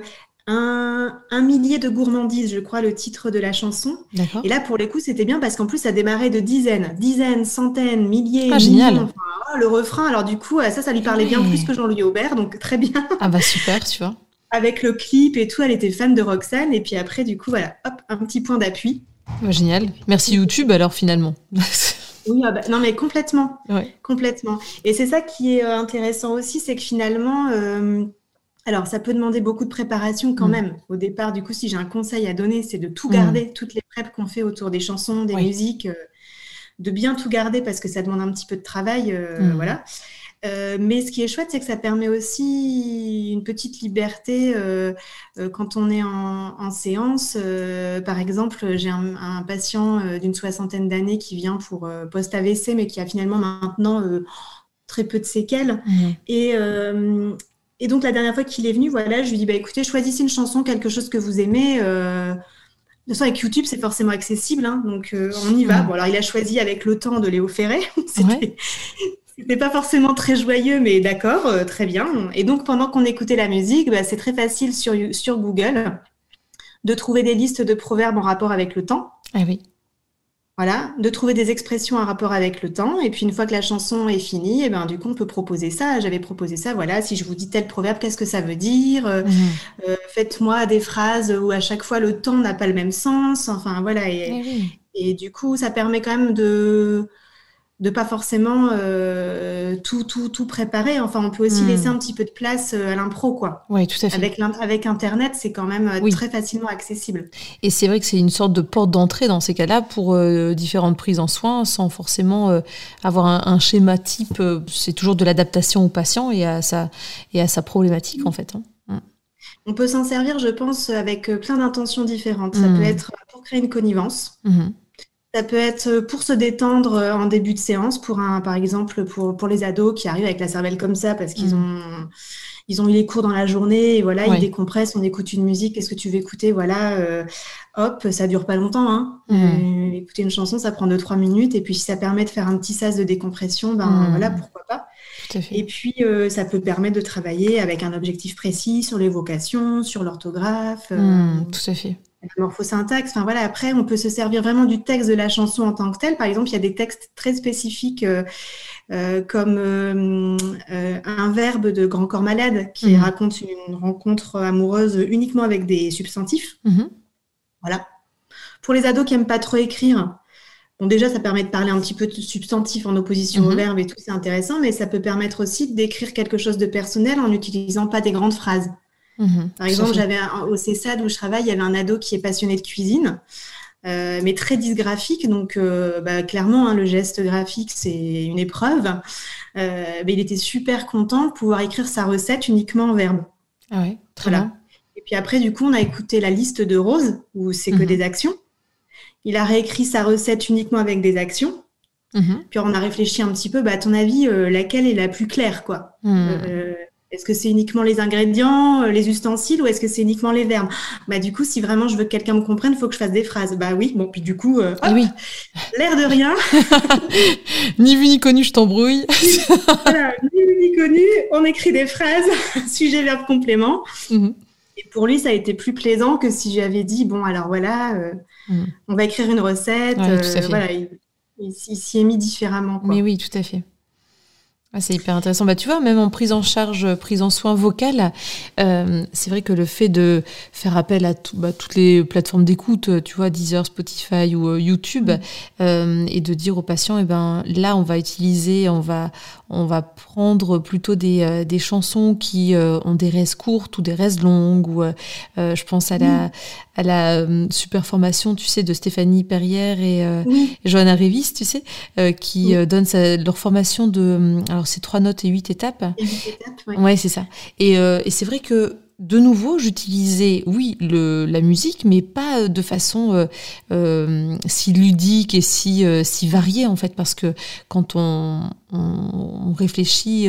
un, millier de gourmandises, je crois, le titre de la chanson. Et là, pour les coups, c'était bien parce qu'en plus, ça démarrait de dizaines, dizaines, centaines, milliers, ah, génial. Oh, le refrain, alors du coup, ça, ça lui parlait bien plus que Jean-Louis Aubert, donc très bien. Ah bah super, tu vois. Avec le clip et tout, elle était fan de Roxane. Et puis après, du coup, voilà, hop, un petit point d'appui. Bah, génial. Merci YouTube alors finalement. Oui, ah bah, non, mais complètement. Complètement. Et c'est ça qui est euh, intéressant aussi, c'est que finalement, euh, alors ça peut demander beaucoup de préparation quand mm. même. Au départ, du coup, si j'ai un conseil à donner, c'est de tout garder, mm. toutes les preps qu'on fait autour des chansons, des musiques, euh, de bien tout garder parce que ça demande un petit peu de travail. Mm. Voilà. Euh, mais ce qui est chouette, c'est que ça permet aussi une petite liberté euh, euh, quand on est en, séance. par exemple, j'ai un, patient d'une soixantaine d'années qui vient pour post-AVC, mais qui a finalement maintenant très peu de séquelles. Mmh. Et, et, donc, la dernière fois qu'il est venu, voilà, je lui dis, bah, écoutez, choisissez une chanson, quelque chose que vous aimez. de toute façon, avec YouTube, c'est forcément accessible, hein, donc on y va. Bon, alors il a choisi avec le temps de Léo Ferré. C'était pas forcément très joyeux, mais d'accord, euh, très bien. Et donc, pendant qu'on écoutait la musique, bah, c'est très facile sur, sur Google de trouver des listes de proverbes en rapport avec le temps. Ah oui. Voilà, de trouver des expressions en rapport avec le temps. Et puis, une fois que la chanson est finie, eh ben, du coup, on peut proposer ça. J'avais proposé ça. Voilà, si je vous dis tel proverbe, qu'est-ce que ça veut dire euh, mhm. euh, Faites-moi des phrases où à chaque fois le temps n'a pas le même sens. Enfin, voilà. et eh du coup, ça permet quand même de de pas forcément euh, tout, tout, tout préparer. Enfin, on peut aussi hmm. laisser un petit peu de place euh, à l'impro, quoi. Oui, tout à fait. Avec, avec Internet, c'est quand même euh, très facilement accessible. Et c'est vrai que c'est une sorte de porte d'entrée dans ces cas-là pour différentes prises en soins, sans forcément avoir un, schéma type. c'est toujours de l'adaptation au patient et à sa, et à sa problématique, en fait. Hein. Hmm. On peut s'en servir, je pense, avec plein d'intentions différentes. Ça hmm. peut être pour créer une connivence. Ça peut être pour se détendre euh, en début de séance, pour un, par exemple, pour, pour les ados qui arrivent avec la cervelle comme ça parce qu'ils mm. ont, ils ont eu les cours dans la journée et voilà, ils décompressent, on écoute une musique, qu'est-ce que tu veux écouter Voilà, euh, hop, ça dure pas longtemps. Hein. Mm. Euh, écouter une chanson, ça prend 2-3 minutes et puis si ça permet de faire un petit sas de décompression, ben mm. voilà, pourquoi pas. Et puis, ça peut permettre de travailler avec un objectif précis sur l'évocation, sur l'orthographe. tout à fait la morphosyntaxe. Enfin voilà, après, on peut se servir vraiment du texte de la chanson en tant que tel. Par exemple, il y a des textes très spécifiques euh, euh, comme euh, un verbe de Grand Corps Malade qui mhm. raconte une rencontre amoureuse uniquement avec des substantifs. Mhm. Voilà. Pour les ados qui n'aiment pas trop écrire, bon déjà, ça permet de parler un petit peu de substantifs en opposition au mhm. verbe et tout, c'est intéressant, mais ça peut permettre aussi d'écrire quelque chose de personnel en n'utilisant pas des grandes phrases. Mhm. Par exemple, j'avais au CESAD où je travaille, il y avait un ado qui est passionné de cuisine. Euh, mais très dysgraphique. Donc, euh, bah, clairement, hein, le geste graphique, c'est une épreuve. Euh, mais il était super content de pouvoir écrire sa recette uniquement en verbe. Ah très bien. Et puis après, du coup, on a écouté la liste de Rose, où c'est que mhm. des actions. Il a réécrit sa recette uniquement avec des actions. Mhm. Puis on a réfléchi un petit peu, bah, à ton avis, laquelle est la plus claire, quoi? Est-ce que c'est uniquement les ingrédients, euh, les ustensiles ou est-ce que c'est uniquement les verbes? Bah du coup, si vraiment je veux que quelqu'un me comprenne, il faut que je fasse des phrases. Bah oui, bon puis du coup, euh, oui. l'air de rien. ni vu ni connu, je t'embrouille. ni vu ni connu, on écrit des phrases, sujet, verbe, complément. Mhm. Et pour lui, ça a été plus plaisant que si j'avais dit bon alors voilà, euh, mhm. on va écrire une recette. voilà, il, s'y est mis différemment. Mais oui, tout à fait. Ah, c'est hyper intéressant. Bah, tu vois, même en prise en charge, prise en soin vocale, euh, c'est vrai que le fait de faire appel à bah, toutes les plateformes d'écoute, tu vois, Deezer, Spotify ou euh, YouTube, mm. euh, et de dire aux patients, eh ben, là, on va utiliser, on va, on va prendre plutôt des, euh, des chansons qui euh, ont des restes courtes ou des restes longues. Ou, euh, je pense à la, à la super formation, tu sais, de Stéphanie Perrière et, Johanna Révis, tu sais, qui donnent leur formation de. Alors, c'est trois notes et huit étapes. Et huit étapes, ouais. ouais c'est ça. Et, et c'est vrai que de nouveau, j'utilisais, oui, le, la musique, mais pas de façon euh, euh, si ludique et si, euh, si variée, en fait, parce que quand on, on, réfléchit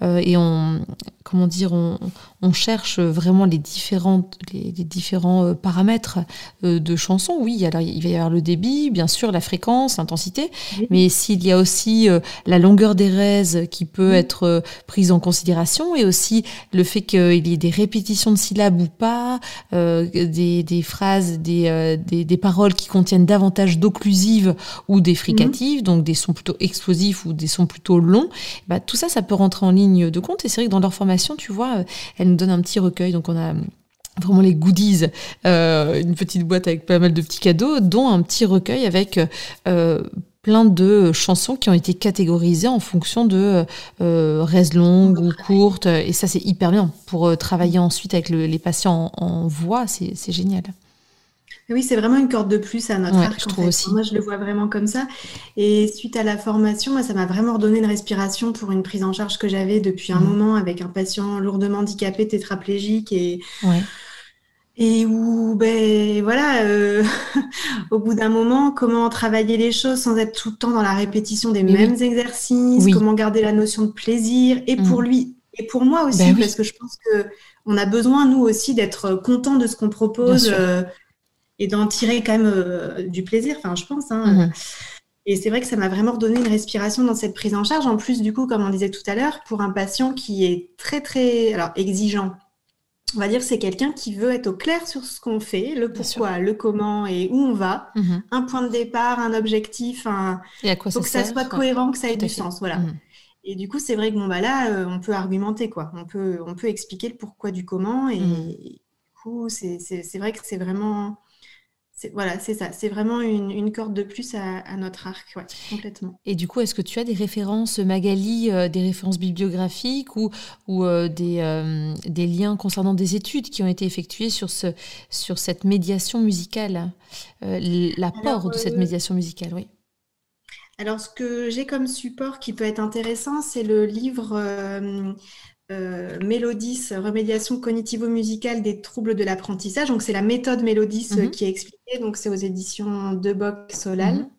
et on, comment dire, on, on, cherche vraiment les, différentes, les, différents paramètres de chansons, oui, alors il va y avoir le débit, bien sûr, la fréquence, l'intensité, mais s'il y a aussi la longueur des raises qui peut être prise en considération et aussi le fait qu'il y ait des répétitions de syllabes ou pas, euh, des, phrases, euh, des, des, paroles qui contiennent davantage d'occlusives ou des fricatives, mhm. donc des sons plutôt explosifs ou des sons plutôt longs, bah, tout ça, ça peut rentrer en ligne de compte. Et c'est vrai que dans leur formation, tu vois, euh, elles nous donnent un petit recueil. Donc on a vraiment les goodies, une petite boîte avec pas mal de petits cadeaux, dont un petit recueil avec plein de chansons qui ont été catégorisées en fonction de euh, longues ou courtes. Et ça, c'est hyper bien pour euh, travailler ensuite avec les patients en, voix. C'est génial. Oui, c'est vraiment une corde de plus à notre arc. Je trouve aussi. Moi, je le vois vraiment comme ça. Et suite à la formation, moi, ça m'a vraiment redonné une respiration pour une prise en charge que j'avais depuis un mmh. moment avec un patient lourdement handicapé, tétraplégique et et où, ben voilà, euh, au bout d'un moment, comment travailler les choses sans être tout le temps dans la répétition des mêmes exercices, comment garder la notion de plaisir, et pour mmh. lui, et pour moi aussi, ben parce que je pense que on a besoin, nous aussi, d'être content de ce qu'on propose euh, et d'en tirer quand même euh, du plaisir, enfin, je pense. Hein. Mmh. Et c'est vrai que ça m'a vraiment redonné une respiration dans cette prise en charge. En plus, du coup, comme on disait tout à l'heure, pour un patient qui est très, très alors, exigeant, on va dire c'est quelqu'un qui veut être au clair sur ce qu'on fait, le pourquoi, le comment et où on va, mhm. un point de départ, un objectif, un... et à quoi faut que ça soit cohérent, que ça ait du sens, voilà. Mhm. Et du coup, c'est vrai que bon bah là, euh, on peut argumenter quoi, on peut on peut expliquer le pourquoi du comment et, mhm. du coup c'est vrai que c'est vraiment voilà, c'est ça. C'est vraiment une, corde de plus à, notre arc, complètement. Et du coup, est-ce que tu as des références, Magali, euh, des références bibliographiques ou, ou euh, des, euh, des, liens concernant des études qui ont été effectuées sur, ce, sur cette médiation musicale, l'apport de cette médiation musicale, oui alors, ce que j'ai comme support qui peut être intéressant, c'est le livre euh, Mélodis, remédiation cognitivo-musicale des troubles de l'apprentissage. Donc, c'est la méthode Mélodis euh, mhm. qui est expliquée. Donc, c'est aux éditions De Boc Solal. Mhm.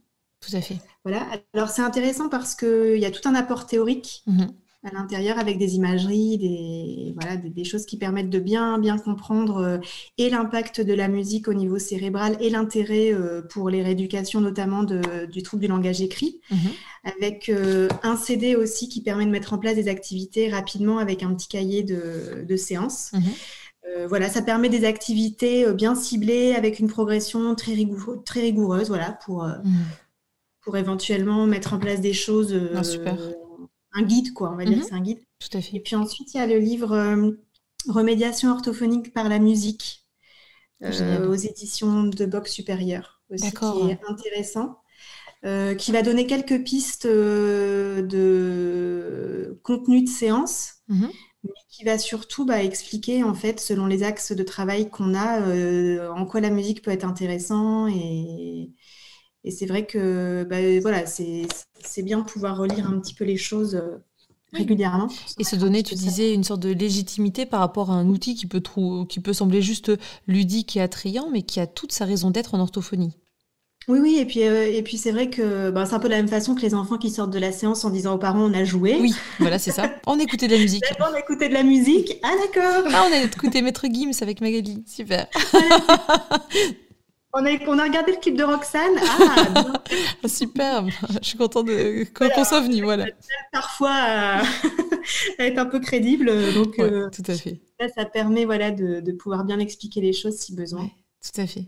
Tout à fait. Voilà. Alors, c'est intéressant parce qu'il y a tout un apport théorique. Mhm à l'intérieur avec des imageries, des, voilà, des, choses qui permettent de bien, bien comprendre euh, et l'impact de la musique au niveau cérébral et l'intérêt euh, pour les rééducations notamment de, du trouble du langage écrit, mhm. avec euh, un CD aussi qui permet de mettre en place des activités rapidement avec un petit cahier de, de séances. Mhm. voilà, ça permet des activités bien ciblées avec une progression très, très rigoureuse, voilà, pour, mhm. pour éventuellement mettre en place des choses ah, super un guide, quoi, on va dire, mhm. c'est un guide. Tout à fait. Et puis ensuite, il y a le livre euh, Remédiation orthophonique par la musique euh, aux éditions de Box Supérieur, aussi, qui est intéressant. Euh, qui va donner quelques pistes de contenu de séance, mhm. mais qui va surtout bah, expliquer, en fait, selon les axes de travail qu'on a, en quoi la musique peut être intéressant et, et c'est vrai que bah, voilà, c'est bien de pouvoir relire un petit peu les choses euh, régulièrement. Et se donner, tu disais, une sorte de légitimité par rapport à un outil qui peut, qui peut sembler juste ludique et attrayant, mais qui a toute sa raison d'être en orthophonie. Oui, oui, et puis, euh, et puis c'est vrai que bah, c'est un peu de la même façon que les enfants qui sortent de la séance en disant aux parents on a joué. Oui, voilà, c'est ça. On écoutait de la musique. on écoutait de la musique. Ah, d'accord. Ah, on a écouté Maître Gims avec Magali. Super. On a, a, regardé le clip de Roxane. Ah, ah Super, je suis contente qu'on soit venu. Voilà. Parfois, euh, être un peu crédible. Donc, euh, tout à fait. ça permet voilà, de, pouvoir bien expliquer les choses si besoin. tout à fait.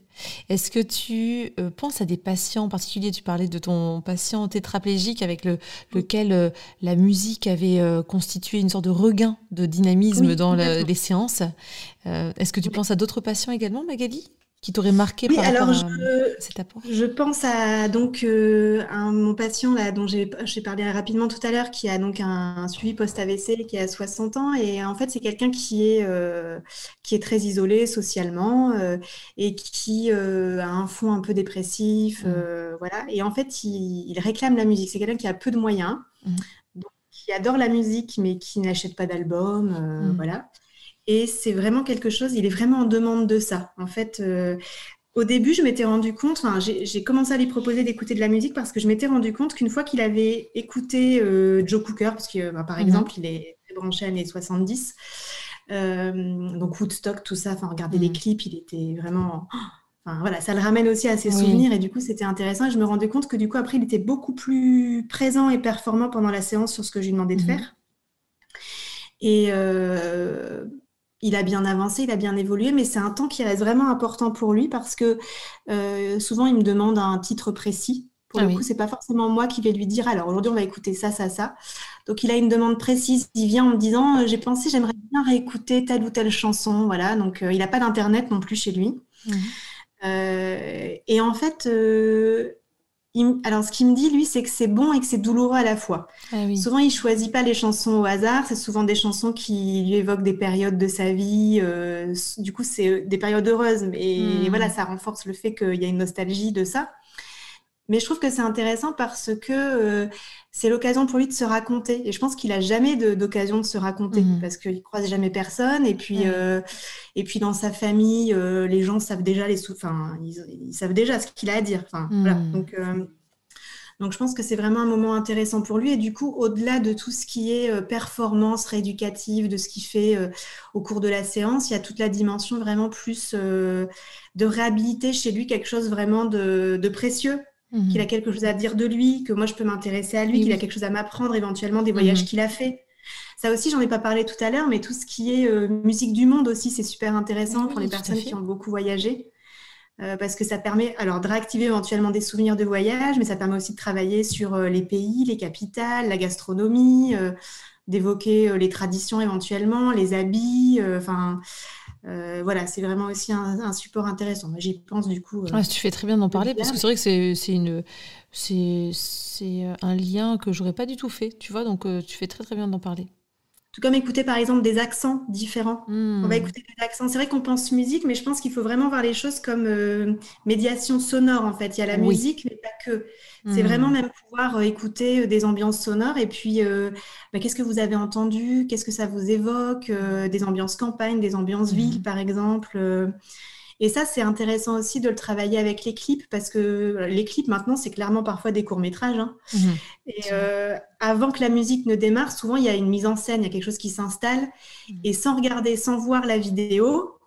Est-ce que tu euh, penses à des patients en particulier? Tu parlais de ton patient tétraplégique avec le, lequel la musique avait constitué une sorte de regain de dynamisme dans les séances. Est-ce que tu penses à d'autres patients également, Magali? Qui t'aurait marqué par alors rapport je, à cet apport Je pense à donc euh, mon patient là dont j'ai parlé rapidement tout à l'heure qui a donc un, suivi post-AVC qui a 60 ans et en fait c'est quelqu'un qui est euh, qui est très isolé socialement euh, et qui a un fond un peu dépressif mmh. voilà et en fait il, réclame la musique c'est quelqu'un qui a peu de moyens mmh. qui adore la musique mais qui n'achète pas d'album mmh. voilà et c'est vraiment quelque chose, il est vraiment en demande de ça. En fait, euh, au début, je m'étais rendu compte, j'ai commencé à lui proposer d'écouter de la musique parce que je m'étais rendu compte qu'une fois qu'il avait écouté euh, Joe Cooker, parce que bah, par mhm. exemple, il est très branché années 70, euh, donc Woodstock, tout ça, enfin, regarder les mhm. clips, il était vraiment. Enfin, voilà, ça le ramène aussi à ses souvenirs et du coup c'était intéressant. Et je me rendais compte que du coup après il était beaucoup plus présent et performant pendant la séance sur ce que je lui demandais de mhm. faire. Et il a bien avancé, il a bien évolué, mais c'est un temps qui reste vraiment important pour lui parce que euh, souvent il me demande un titre précis. Pour ah le coup, c'est pas forcément moi qui vais lui dire alors aujourd'hui on va écouter ça, ça, ça. Donc il a une demande précise. Il vient en me disant euh, j'ai pensé, j'aimerais bien réécouter telle ou telle chanson. Voilà, donc euh, il n'a pas d'internet non plus chez lui. Mmh. et en fait, alors, ce qu'il me dit, lui, c'est que c'est bon et que c'est douloureux à la fois. Ah souvent, il choisit pas les chansons au hasard. C'est souvent des chansons qui lui évoquent des périodes de sa vie. Euh, du coup, c'est des périodes heureuses. Et hmm. voilà, ça renforce le fait qu'il y a une nostalgie de ça. Mais je trouve que c'est intéressant parce que euh, c'est l'occasion pour lui de se raconter. Et je pense qu'il a jamais d'occasion de, se raconter mmh. parce qu'il croise jamais personne. Et puis, euh, et puis dans sa famille, euh, les gens savent déjà les enfin, ils, savent déjà ce qu'il a à dire. Enfin, voilà. Mmh. Donc, donc je pense que c'est vraiment un moment intéressant pour lui. Et du coup, au-delà de tout ce qui est performance rééducative, de ce qu'il fait au cours de la séance, il y a toute la dimension vraiment plus de réhabiliter chez lui quelque chose vraiment de, de précieux qu'il a quelque chose à dire de lui, que moi je peux m'intéresser à lui, qu'il a quelque chose à m'apprendre éventuellement des voyages mhm. qu'il a fait. Ça aussi, j'en ai pas parlé tout à l'heure, mais tout ce qui est euh, musique du monde aussi, c'est super intéressant pour les personnes qui ont beaucoup voyagé. Euh, parce que ça permet alors de réactiver éventuellement des souvenirs de voyage, mais ça permet aussi de travailler sur euh, les pays, les capitales, la gastronomie, d'évoquer les traditions éventuellement, les habits, enfin euh, voilà, c'est vraiment aussi un, support intéressant. J'y pense du coup. Euh, tu fais très bien d'en parler parce que c'est vrai que c'est une c'est un lien que j'aurais pas du tout fait, tu vois. Donc euh, tu fais très très bien d'en parler. Tout comme écouter par exemple des accents différents. On va hmm. écouter des accents. C'est vrai qu'on pense musique, mais je pense qu'il faut vraiment voir les choses comme euh, médiation sonore en fait. Il y a la musique, mais pas que. C'est hmm. vraiment même pouvoir euh, écouter euh, des ambiances sonores et puis bah, qu'est-ce que vous avez entendu, qu'est-ce que ça vous évoque, des ambiances campagne, des ambiances hmm. ville par exemple. Et ça, c'est intéressant aussi de le travailler avec les clips parce que les clips maintenant, c'est clairement parfois des courts-métrages. Hein. Mhm. Et euh, avant que la musique ne démarre, souvent, il y a une mise en scène, il y a quelque chose qui s'installe. Mhm. Et sans regarder, sans voir la vidéo,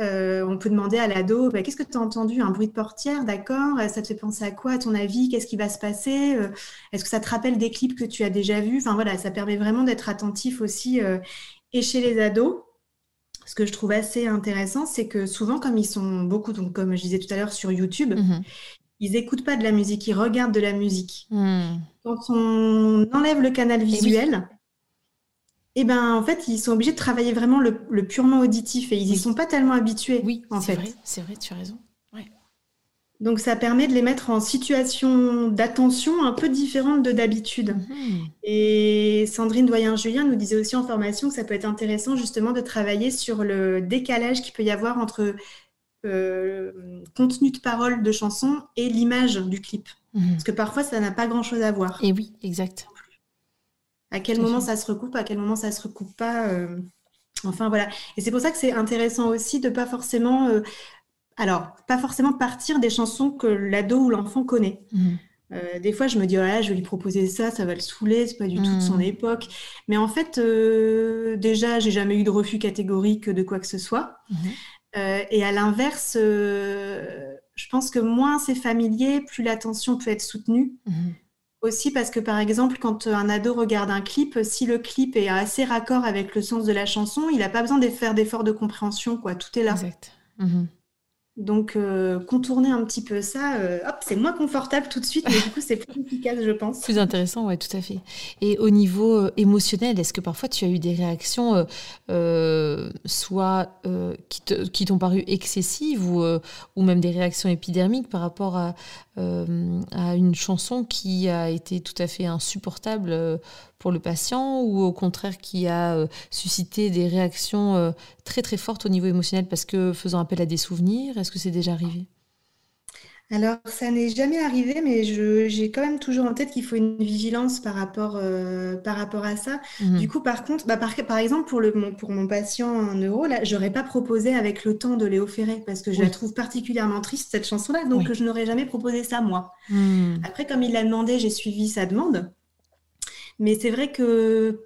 euh, on peut demander à l'ado bah, Qu'est-ce que tu as entendu? Un bruit de portière, d'accord? Ça te fait penser à quoi, à ton avis? Qu'est-ce qui va se passer? Euh, Est-ce que ça te rappelle des clips que tu as déjà vus Enfin voilà, ça permet vraiment d'être attentif aussi. et chez les ados, ce que je trouve assez intéressant, c'est que souvent, comme ils sont beaucoup, donc comme je disais tout à l'heure sur YouTube, mhm. ils n'écoutent pas de la musique, ils regardent de la musique. Hmm. Quand on enlève le canal visuel, et eh ben en fait, ils sont obligés de travailler vraiment le, purement auditif et ils n'y sont pas tellement habitués. Oui, en fait. c'est vrai, tu as raison. Donc ça permet de les mettre en situation d'attention un peu différente de d'habitude. Mhm. Et Sandrine Doyen-Julien nous disait aussi en formation que ça peut être intéressant justement de travailler sur le décalage qu'il peut y avoir entre euh, contenu de parole de chanson et l'image du clip. Mhm. Parce que parfois ça n'a pas grand-chose à voir. Et oui, exact. À quel moment ça se recoupe, à quel moment ça se recoupe pas. Euh, enfin voilà. Et c'est pour ça que c'est intéressant aussi de pas forcément euh, alors, pas forcément partir des chansons que l'ado ou l'enfant connaît. Mhm. Euh, des fois, je me dis, oh je vais lui proposer ça, ça va le saouler, c'est pas du tout de son mhm. époque. Mais en fait, euh, déjà, j'ai jamais eu de refus catégorique de quoi que ce soit. Mhm. Euh, et à l'inverse, je pense que moins c'est familier, plus l'attention peut être soutenue. Aussi parce que, par exemple, quand un ado regarde un clip, si le clip est assez raccord avec le sens de la chanson, il n'a pas besoin de faire d'efforts de compréhension, quoi. Tout est là. Exact. Donc, euh, contourner un petit peu ça, euh, hop, c'est moins confortable tout de suite, mais du coup, c'est plus efficace, je pense. Plus intéressant, oui, tout à fait. Et au niveau euh, émotionnel, est-ce que parfois tu as eu des réactions, soit qui t'ont paru excessives, ou, ou même des réactions épidermiques par rapport à, à une chanson qui a été tout à fait insupportable pour le patient ou au contraire qui a suscité des réactions très très fortes au niveau émotionnel parce que faisant appel à des souvenirs Est-ce que c'est déjà arrivé? Alors, ça n'est jamais arrivé, mais j'ai quand même toujours en tête qu'il faut une vigilance par rapport, euh, par rapport à ça. Mhm. Du coup, par contre, bah, par, par, exemple, pour, le, mon, pour mon patient en neuro, là, j'aurais pas proposé avec le temps de Léo Ferré parce que je la trouve particulièrement triste, cette chanson-là, donc je n'aurais jamais proposé ça moi. Hmm. Après, comme il l'a demandé, j'ai suivi sa demande. Mais c'est vrai que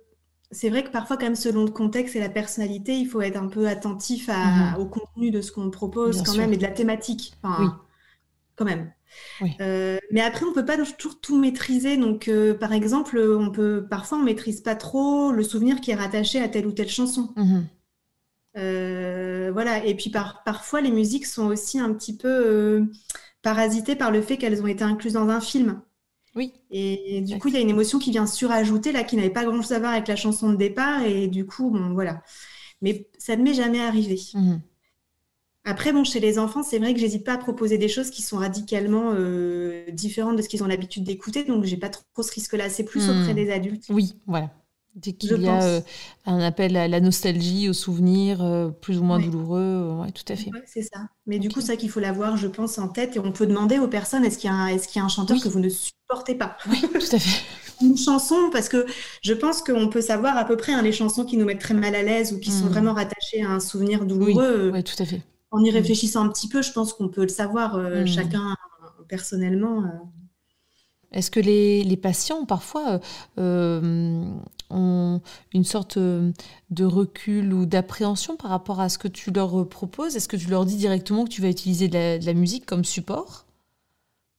c'est vrai que parfois, quand même, selon le contexte et la personnalité, il faut être un peu attentif mhm. au contenu de ce qu'on propose quand même et de la thématique. oui. Quand même. Euh, mais après, on peut pas toujours tout maîtriser. Donc, euh, par exemple, on peut parfois on maîtrise pas trop le souvenir qui est rattaché à telle ou telle chanson. Mhm. Euh, voilà. Et puis parfois, les musiques sont aussi un petit peu parasitées par le fait qu'elles ont été incluses dans un film. Oui. Et du coup, il y a une émotion qui vient surajouter, là, qui n'avait pas grand-chose à voir avec la chanson de départ. Et du coup, bon, voilà. Mais ça ne m'est jamais arrivé. Mhm. Après, bon, chez les enfants, c'est vrai que j'hésite pas à proposer des choses qui sont radicalement euh, différentes de ce qu'ils ont l'habitude d'écouter, donc j'ai pas trop ce risque-là. C'est plus auprès Hmm. des adultes. Oui, voilà. Dès qu'il y a euh, un appel à la nostalgie, aux souvenirs euh, plus ou moins Ouais. douloureux, euh, ouais, tout à fait. Ouais, c'est ça. Mais du coup, ça qu'il faut l'avoir, je pense, en tête. Et on peut demander aux personnes, est-ce qu'il y a un, est-ce qu'il y a un chanteur Oui. que vous ne supportez pas? Oui, tout à fait. Une chanson, parce que je pense qu'on peut savoir à peu près hein, les chansons qui nous mettent très mal à l'aise ou qui sont Hmm. vraiment rattachées à un souvenir Oui, douloureux. ouais, tout à fait. En y Mm. réfléchissant un petit peu, je pense qu'on peut le savoir euh, Mm. chacun personnellement. Est-ce que les, les patients, parfois, euh, euh, ont une sorte euh, de recul ou d'appréhension par rapport à ce que tu leur proposes? Est-ce que tu leur dis directement que tu vas utiliser de la, de la musique comme support?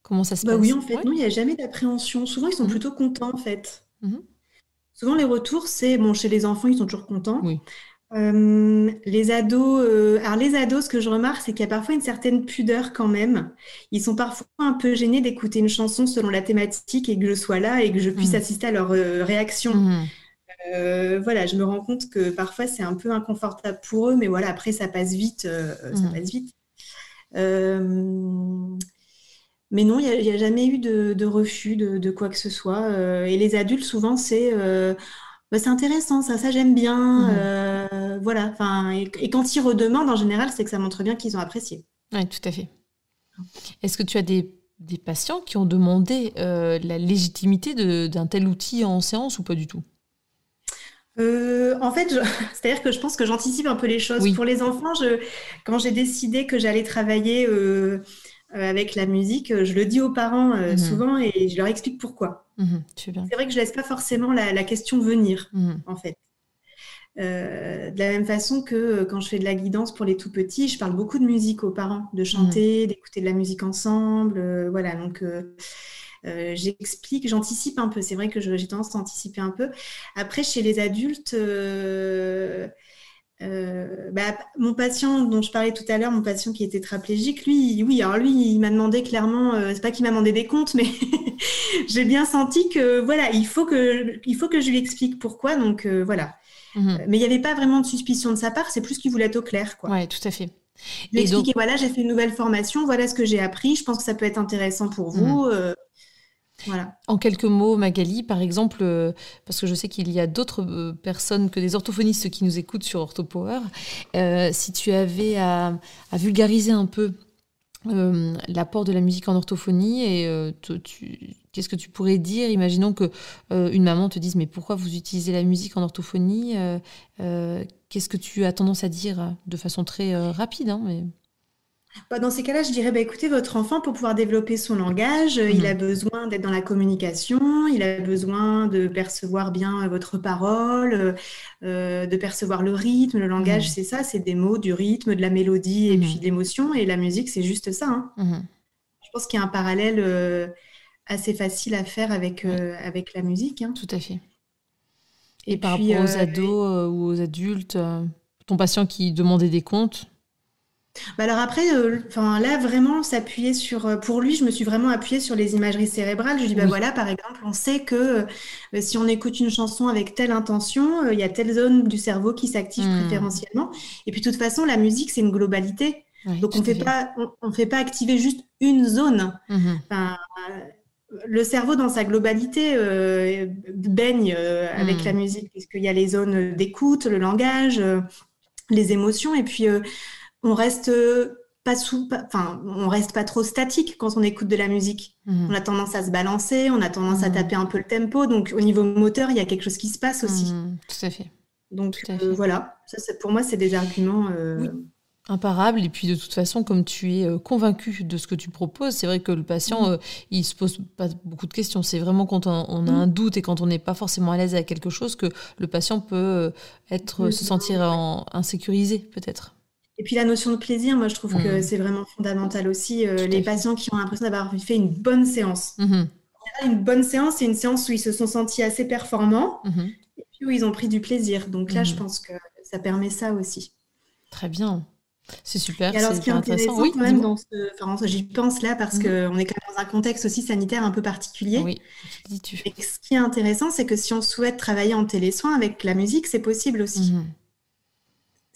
Comment ça se Bah passe? oui, en fait, Ouais. non, il n'y a jamais d'appréhension. Souvent, ils sont Mhm. plutôt contents, en fait. Mhm. Souvent, les retours, c'est, bon, chez les enfants, ils sont toujours contents. Oui. Euh, les ados, euh, alors les ados, ce que je remarque, c'est qu'il y a parfois une certaine pudeur quand même. Ils sont parfois un peu gênés d'écouter une chanson selon la thématique et que je sois là et que je puisse Mhm. assister à leur euh, réaction. Euh, voilà, je me rends compte que parfois c'est un peu inconfortable pour eux, mais voilà, après ça passe vite, ça Mhm. passe vite. Mais non, il n'y a, jamais eu de, de refus de, de quoi que ce soit. Euh, et les adultes, souvent, c'est euh, bah, c'est intéressant, ça, ça j'aime bien. Mhm. euh, voilà. Enfin, et, et quand ils redemandent, en général, c'est que ça montre bien qu'ils ont apprécié. Oui, tout à fait. Est-ce que tu as des, des patients qui ont demandé euh, la légitimité d'un tel outil en séance ou pas du tout? Euh, en fait, c'est-à-dire que je pense que j'anticipe un peu les choses. Oui. Pour les enfants, je, quand j'ai décidé que j'allais travailler avec la musique, euh, je le dis aux parents euh, Mhm. souvent et je leur explique pourquoi. Mhm. C'est vrai que je laisse pas forcément la, la question venir, Mhm. en fait. Euh, de la même façon que euh, quand je fais de la guidance pour les tout petits, je parle beaucoup de musique aux parents, de chanter, d'écouter de la musique ensemble. euh, voilà, donc euh, euh, j'explique, j'anticipe un peu. C'est vrai que j'ai tendance à anticiper un peu. Après, chez les adultes, euh, euh, bah, mon patient dont je parlais tout à l'heure, mon patient qui est tétraplégique, lui, oui, alors lui, il m'a demandé clairement, euh, c'est pas qu'il m'a demandé des comptes, mais j'ai bien senti que voilà, il faut que, il faut que je lui explique pourquoi. Donc euh, voilà. Mhm. Mais il n'y avait pas vraiment de suspicion de sa part, c'est plus qu'il voulait être au clair, quoi. Ouais, tout à fait. Lui Et donc- voilà, j'ai fait une nouvelle formation, voilà ce que j'ai appris, je pense que ça peut être intéressant pour vous. euh, En quelques mots, Magali, par exemple, euh, parce que je sais qu'il y a d'autres euh, personnes que des orthophonistes qui nous écoutent sur OrthoPower, euh, si tu avais à, vulgariser un peu l'apport de la musique en orthophonie et qu'est-ce que tu pourrais dire? Imaginons que une maman te dise mais pourquoi vous utilisez la musique en orthophonie Qu'est-ce que tu as tendance à dire de façon très rapide hein. Bah, dans ces cas-là, je dirais, bah, écoutez, votre enfant, pour pouvoir développer son langage, euh, il Mhm. a besoin d'être dans la communication, il a besoin de percevoir bien euh, votre parole, euh, de percevoir le rythme. Le langage, Mhm. c'est ça, c'est des mots, du rythme, de la mélodie et puis de l'émotion. Et la musique, c'est juste ça. hein. Je pense qu'il y a un parallèle euh, assez facile à faire avec, euh, avec la musique. hein. Tout à fait. Et, Et par puis, rapport aux ados ou aux adultes, ton patient qui demandait des comptes, Bah alors après, euh, enfin là vraiment s'appuyer sur, euh, pour lui, je me suis vraiment appuyée sur les imageries cérébrales. Je dis bah Oui. voilà, par exemple, on sait que euh, si on écoute une chanson avec telle intention, il y a telle zone du cerveau qui s'active Hmm. préférentiellement. Et puis de toute façon, la musique c'est une globalité, donc on fait pas, on, on fait pas activer juste une zone. Mhm. Enfin, le cerveau dans sa globalité euh, baigne euh, avec la musique, puisqu'il y a les zones d'écoute, le langage, euh, les émotions, et puis on reste euh, pas sous, pas- enfin, on reste pas trop statique quand on écoute de la musique. Mhm. On a tendance à se balancer, on a tendance à Hmm. taper un peu le tempo, donc au niveau moteur, il y a quelque chose qui se passe aussi. Mhm. Tout à fait. Donc euh, voilà, ça, pour moi, c'est des arguments. euh, Oui. Imparable. Et puis de toute façon, comme tu es euh, convaincu de ce que tu proposes, c'est vrai que le patient, euh, il se pose pas beaucoup de questions. C'est vraiment quand on, on a un doute et quand on n'est pas forcément à l'aise avec quelque chose que le patient peut être, se sentir en, insécurisé, peut-être. Et puis la notion de plaisir, moi je trouve que Mhm. c'est vraiment fondamental aussi. Euh, les patients qui ont l'impression d'avoir fait une bonne séance. Mhm. Une bonne séance, c'est une séance où ils se sont sentis assez performants Mhm. et puis où ils ont pris du plaisir. Donc là, je Mhm. pense que ça permet ça aussi. Très bien. C'est super. Et alors, ce qui est intéressant Oui, quand même dans ce, enfin, j'y pense là parce qu'on est quand même dans un contexte aussi sanitaire un peu particulier. Oui, dis-tu. Et ce qui est intéressant, c'est que si on souhaite travailler en télésoin avec la musique, c'est possible aussi.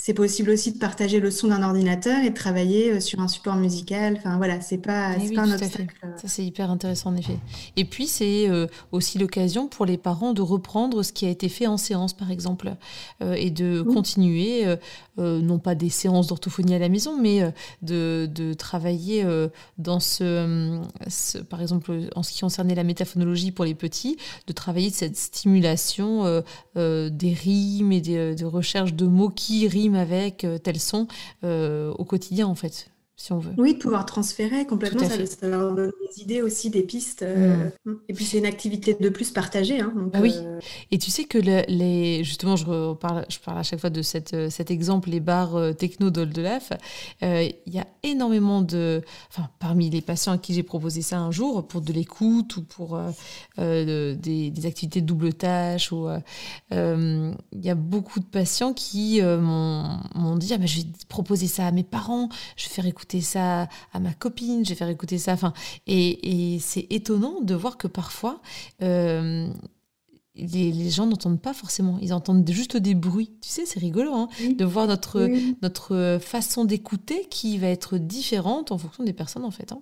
C'est possible aussi de partager le son d'un ordinateur et de travailler euh, sur un support musical. Enfin voilà, c'est pas, Eh oui, pas un obstacle. fait. Ça, c'est hyper intéressant, en effet. Et puis, c'est euh, aussi l'occasion pour les parents de reprendre ce qui a été fait en séance, par exemple, euh, et de Oui. continuer, euh, euh, non pas des séances d'orthophonie à la maison, mais euh, de, de travailler euh, dans ce, ce- par exemple, en ce qui concernait la métaphonologie pour les petits, de travailler de cette stimulation euh, euh, des rimes et des, de recherche de mots qui riment avec euh, tel son euh, au quotidien, en fait, si on veut. Oui, de pouvoir transférer complètement, ça, ça leur donne des idées aussi, des pistes. euh, Et puis c'est une activité de plus partagée. hein, donc, Bah oui. euh, Et tu sais que le- les, justement, je reparle, je parle à chaque fois de cette, euh, cet exemple, les bars techno d'Oldelaf. Euh, Il y a énormément de, enfin, parmi les patients à qui j'ai proposé ça un jour pour de l'écoute ou pour des, des activités de double tâche, ou il y a beaucoup de patients qui m'ont dit ah, mais je vais proposer ça à mes parents, je vais faire écouter ça à ma copine, je vais faire écouter ça. Enfin, et, et c'est étonnant de voir que parfois euh, les, les gens n'entendent pas forcément, ils entendent juste des bruits. Tu sais, c'est rigolo hein, Oui. de voir notre, oui. notre façon d'écouter qui va être différente en fonction des personnes en fait. hein.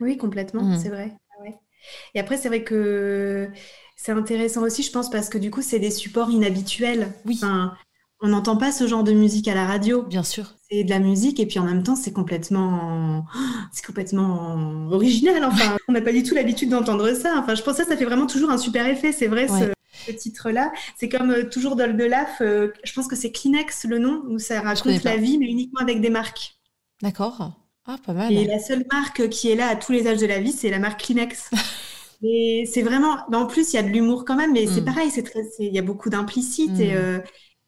Oui, complètement, Mhm. c'est vrai. Ah ouais. Et après, c'est vrai que c'est intéressant aussi, je pense, parce que du coup, c'est des supports inhabituels. Oui. Enfin, on n'entend pas ce genre de musique à la radio. Bien sûr. C'est de la musique et puis en même temps, c'est complètement, c'est complètement original. Enfin, on n'a pas du tout l'habitude d'entendre ça. Enfin, je pense que ça, ça fait vraiment toujours un super effet. C'est vrai, Ouais. ce, ce titre-là. C'est comme euh, toujours de Laf. euh, je pense que c'est Kleenex le nom où ça raconte la vie, mais uniquement avec des marques. D'accord. Ah, pas mal. Et la seule marque qui est là à tous les âges de la vie, c'est la marque Kleenex. Et c'est vraiment. en plus, il y a de l'humour quand même, mais c'est Mm. pareil, c'est très, il y a beaucoup d'implicite Mm. et, euh,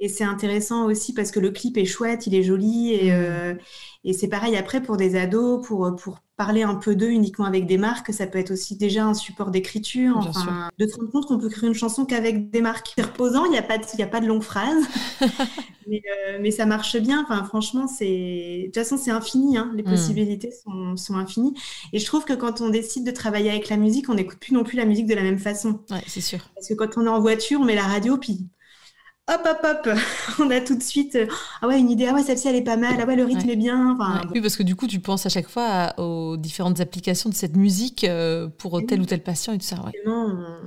et c'est intéressant aussi parce que le clip est chouette, il est joli et, Mm. euh, et c'est pareil après pour des ados, pour, pour parler un peu d'eux uniquement avec des marques, ça peut être aussi déjà un support d'écriture. Enfin, de te rendre compte qu'on peut créer une chanson qu'avec des marques. C'est reposant, il n'y a pas de, y a pas de longues phrases, mais, euh, mais ça marche bien. Enfin, franchement, c'est de toute façon c'est infini, hein. Les Mm. possibilités sont, sont infinies. Et je trouve que quand on décide de travailler avec la musique, on n'écoute plus non plus la musique de la même façon. Ouais, c'est sûr. Parce que quand on est en voiture, on met la radio, puis hop, hop, hop, on a tout de suite, euh, ah ouais, une idée, ah ouais, celle-ci, elle est pas mal, ah ouais, le rythme Ouais. est bien. Enfin, Ouais. Oui, parce que du coup, tu penses à chaque fois à- aux différentes applications de cette musique euh, pour Oui. tel ou tel patient et tout ça, ouais,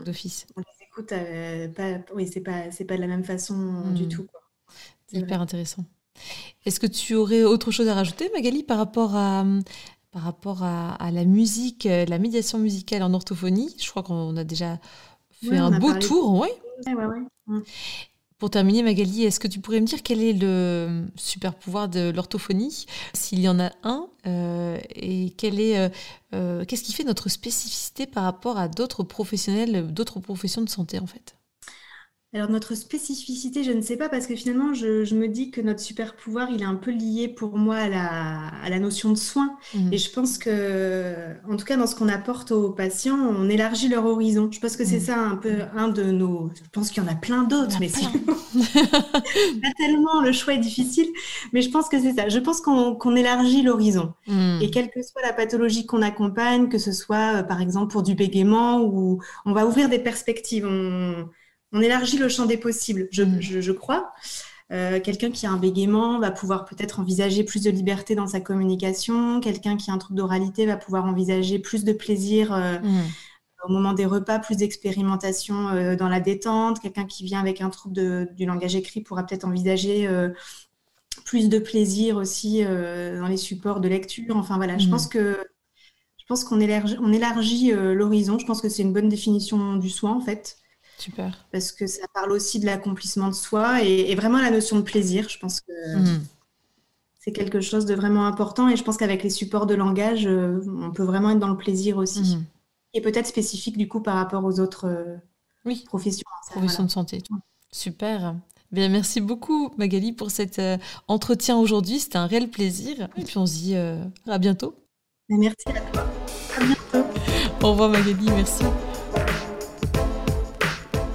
d'office. on les écoute, euh, pas, oui, c'est pas, c'est pas de la même façon du tout. quoi. C'est hyper intéressant. Est-ce que tu aurais autre chose à rajouter, Magali, par rapport à, par rapport à, à la musique, la médiation musicale en orthophonie? Je crois qu'on a déjà fait Ouais, un beau parlé. tour, ouais. Ouais, ouais, ouais. Mm. Pour terminer, Magali, est-ce que tu pourrais me dire quel est le super pouvoir de l'orthophonie, s'il y en a un, euh, et quel est, euh, euh, qu'est-ce qui fait notre spécificité par rapport à d'autres professionnels, d'autres professions de santé en fait? Alors notre spécificité, je ne sais pas parce que finalement, je, je me dis que notre super pouvoir, il est un peu lié pour moi à la, à la notion de soin. Mhm. Et je pense que, en tout cas, dans ce qu'on apporte aux patients, on élargit leur horizon. Je pense que c'est Mhm. ça un peu un de nos. Je pense qu'il y en a plein d'autres, mais c'est pas tellement le choix est difficile. Mais je pense que c'est ça. Je pense qu'on qu'on élargit l'horizon. Mhm. Et quelle que soit la pathologie qu'on accompagne, que ce soit euh, par exemple pour du bégaiement, ou on va ouvrir des perspectives, on, on élargit le champ des possibles, je, je- je crois. Euh, quelqu'un qui a un bégaiement va pouvoir peut-être envisager plus de liberté dans sa communication. Quelqu'un qui a un trouble d'oralité va pouvoir envisager plus de plaisir euh, Mhm. au moment des repas, plus d'expérimentation euh, dans la détente. Quelqu'un qui vient avec un trouble de- du langage écrit pourra peut-être envisager plus de plaisir aussi dans les supports de lecture. Enfin voilà, je Mhm. pense que je pense qu'on élargit, on élargit l'horizon. Je pense que c'est une bonne définition du soin en fait, Super. parce que ça parle aussi de l'accomplissement de soi et, et vraiment la notion de plaisir. Je pense que Mhm. c'est quelque chose de vraiment important et je pense qu'avec les supports de langage, euh, on peut vraiment être dans le plaisir aussi. Mhm. Et peut-être spécifique du coup par rapport aux autres euh, Oui. professions. Ça, Profession de santé. Super. Bien, merci beaucoup Magali pour cet euh, entretien aujourd'hui. C'était un réel plaisir. Et puis on se dit euh, à bientôt. Merci à toi. À bientôt. Au revoir Magali, merci.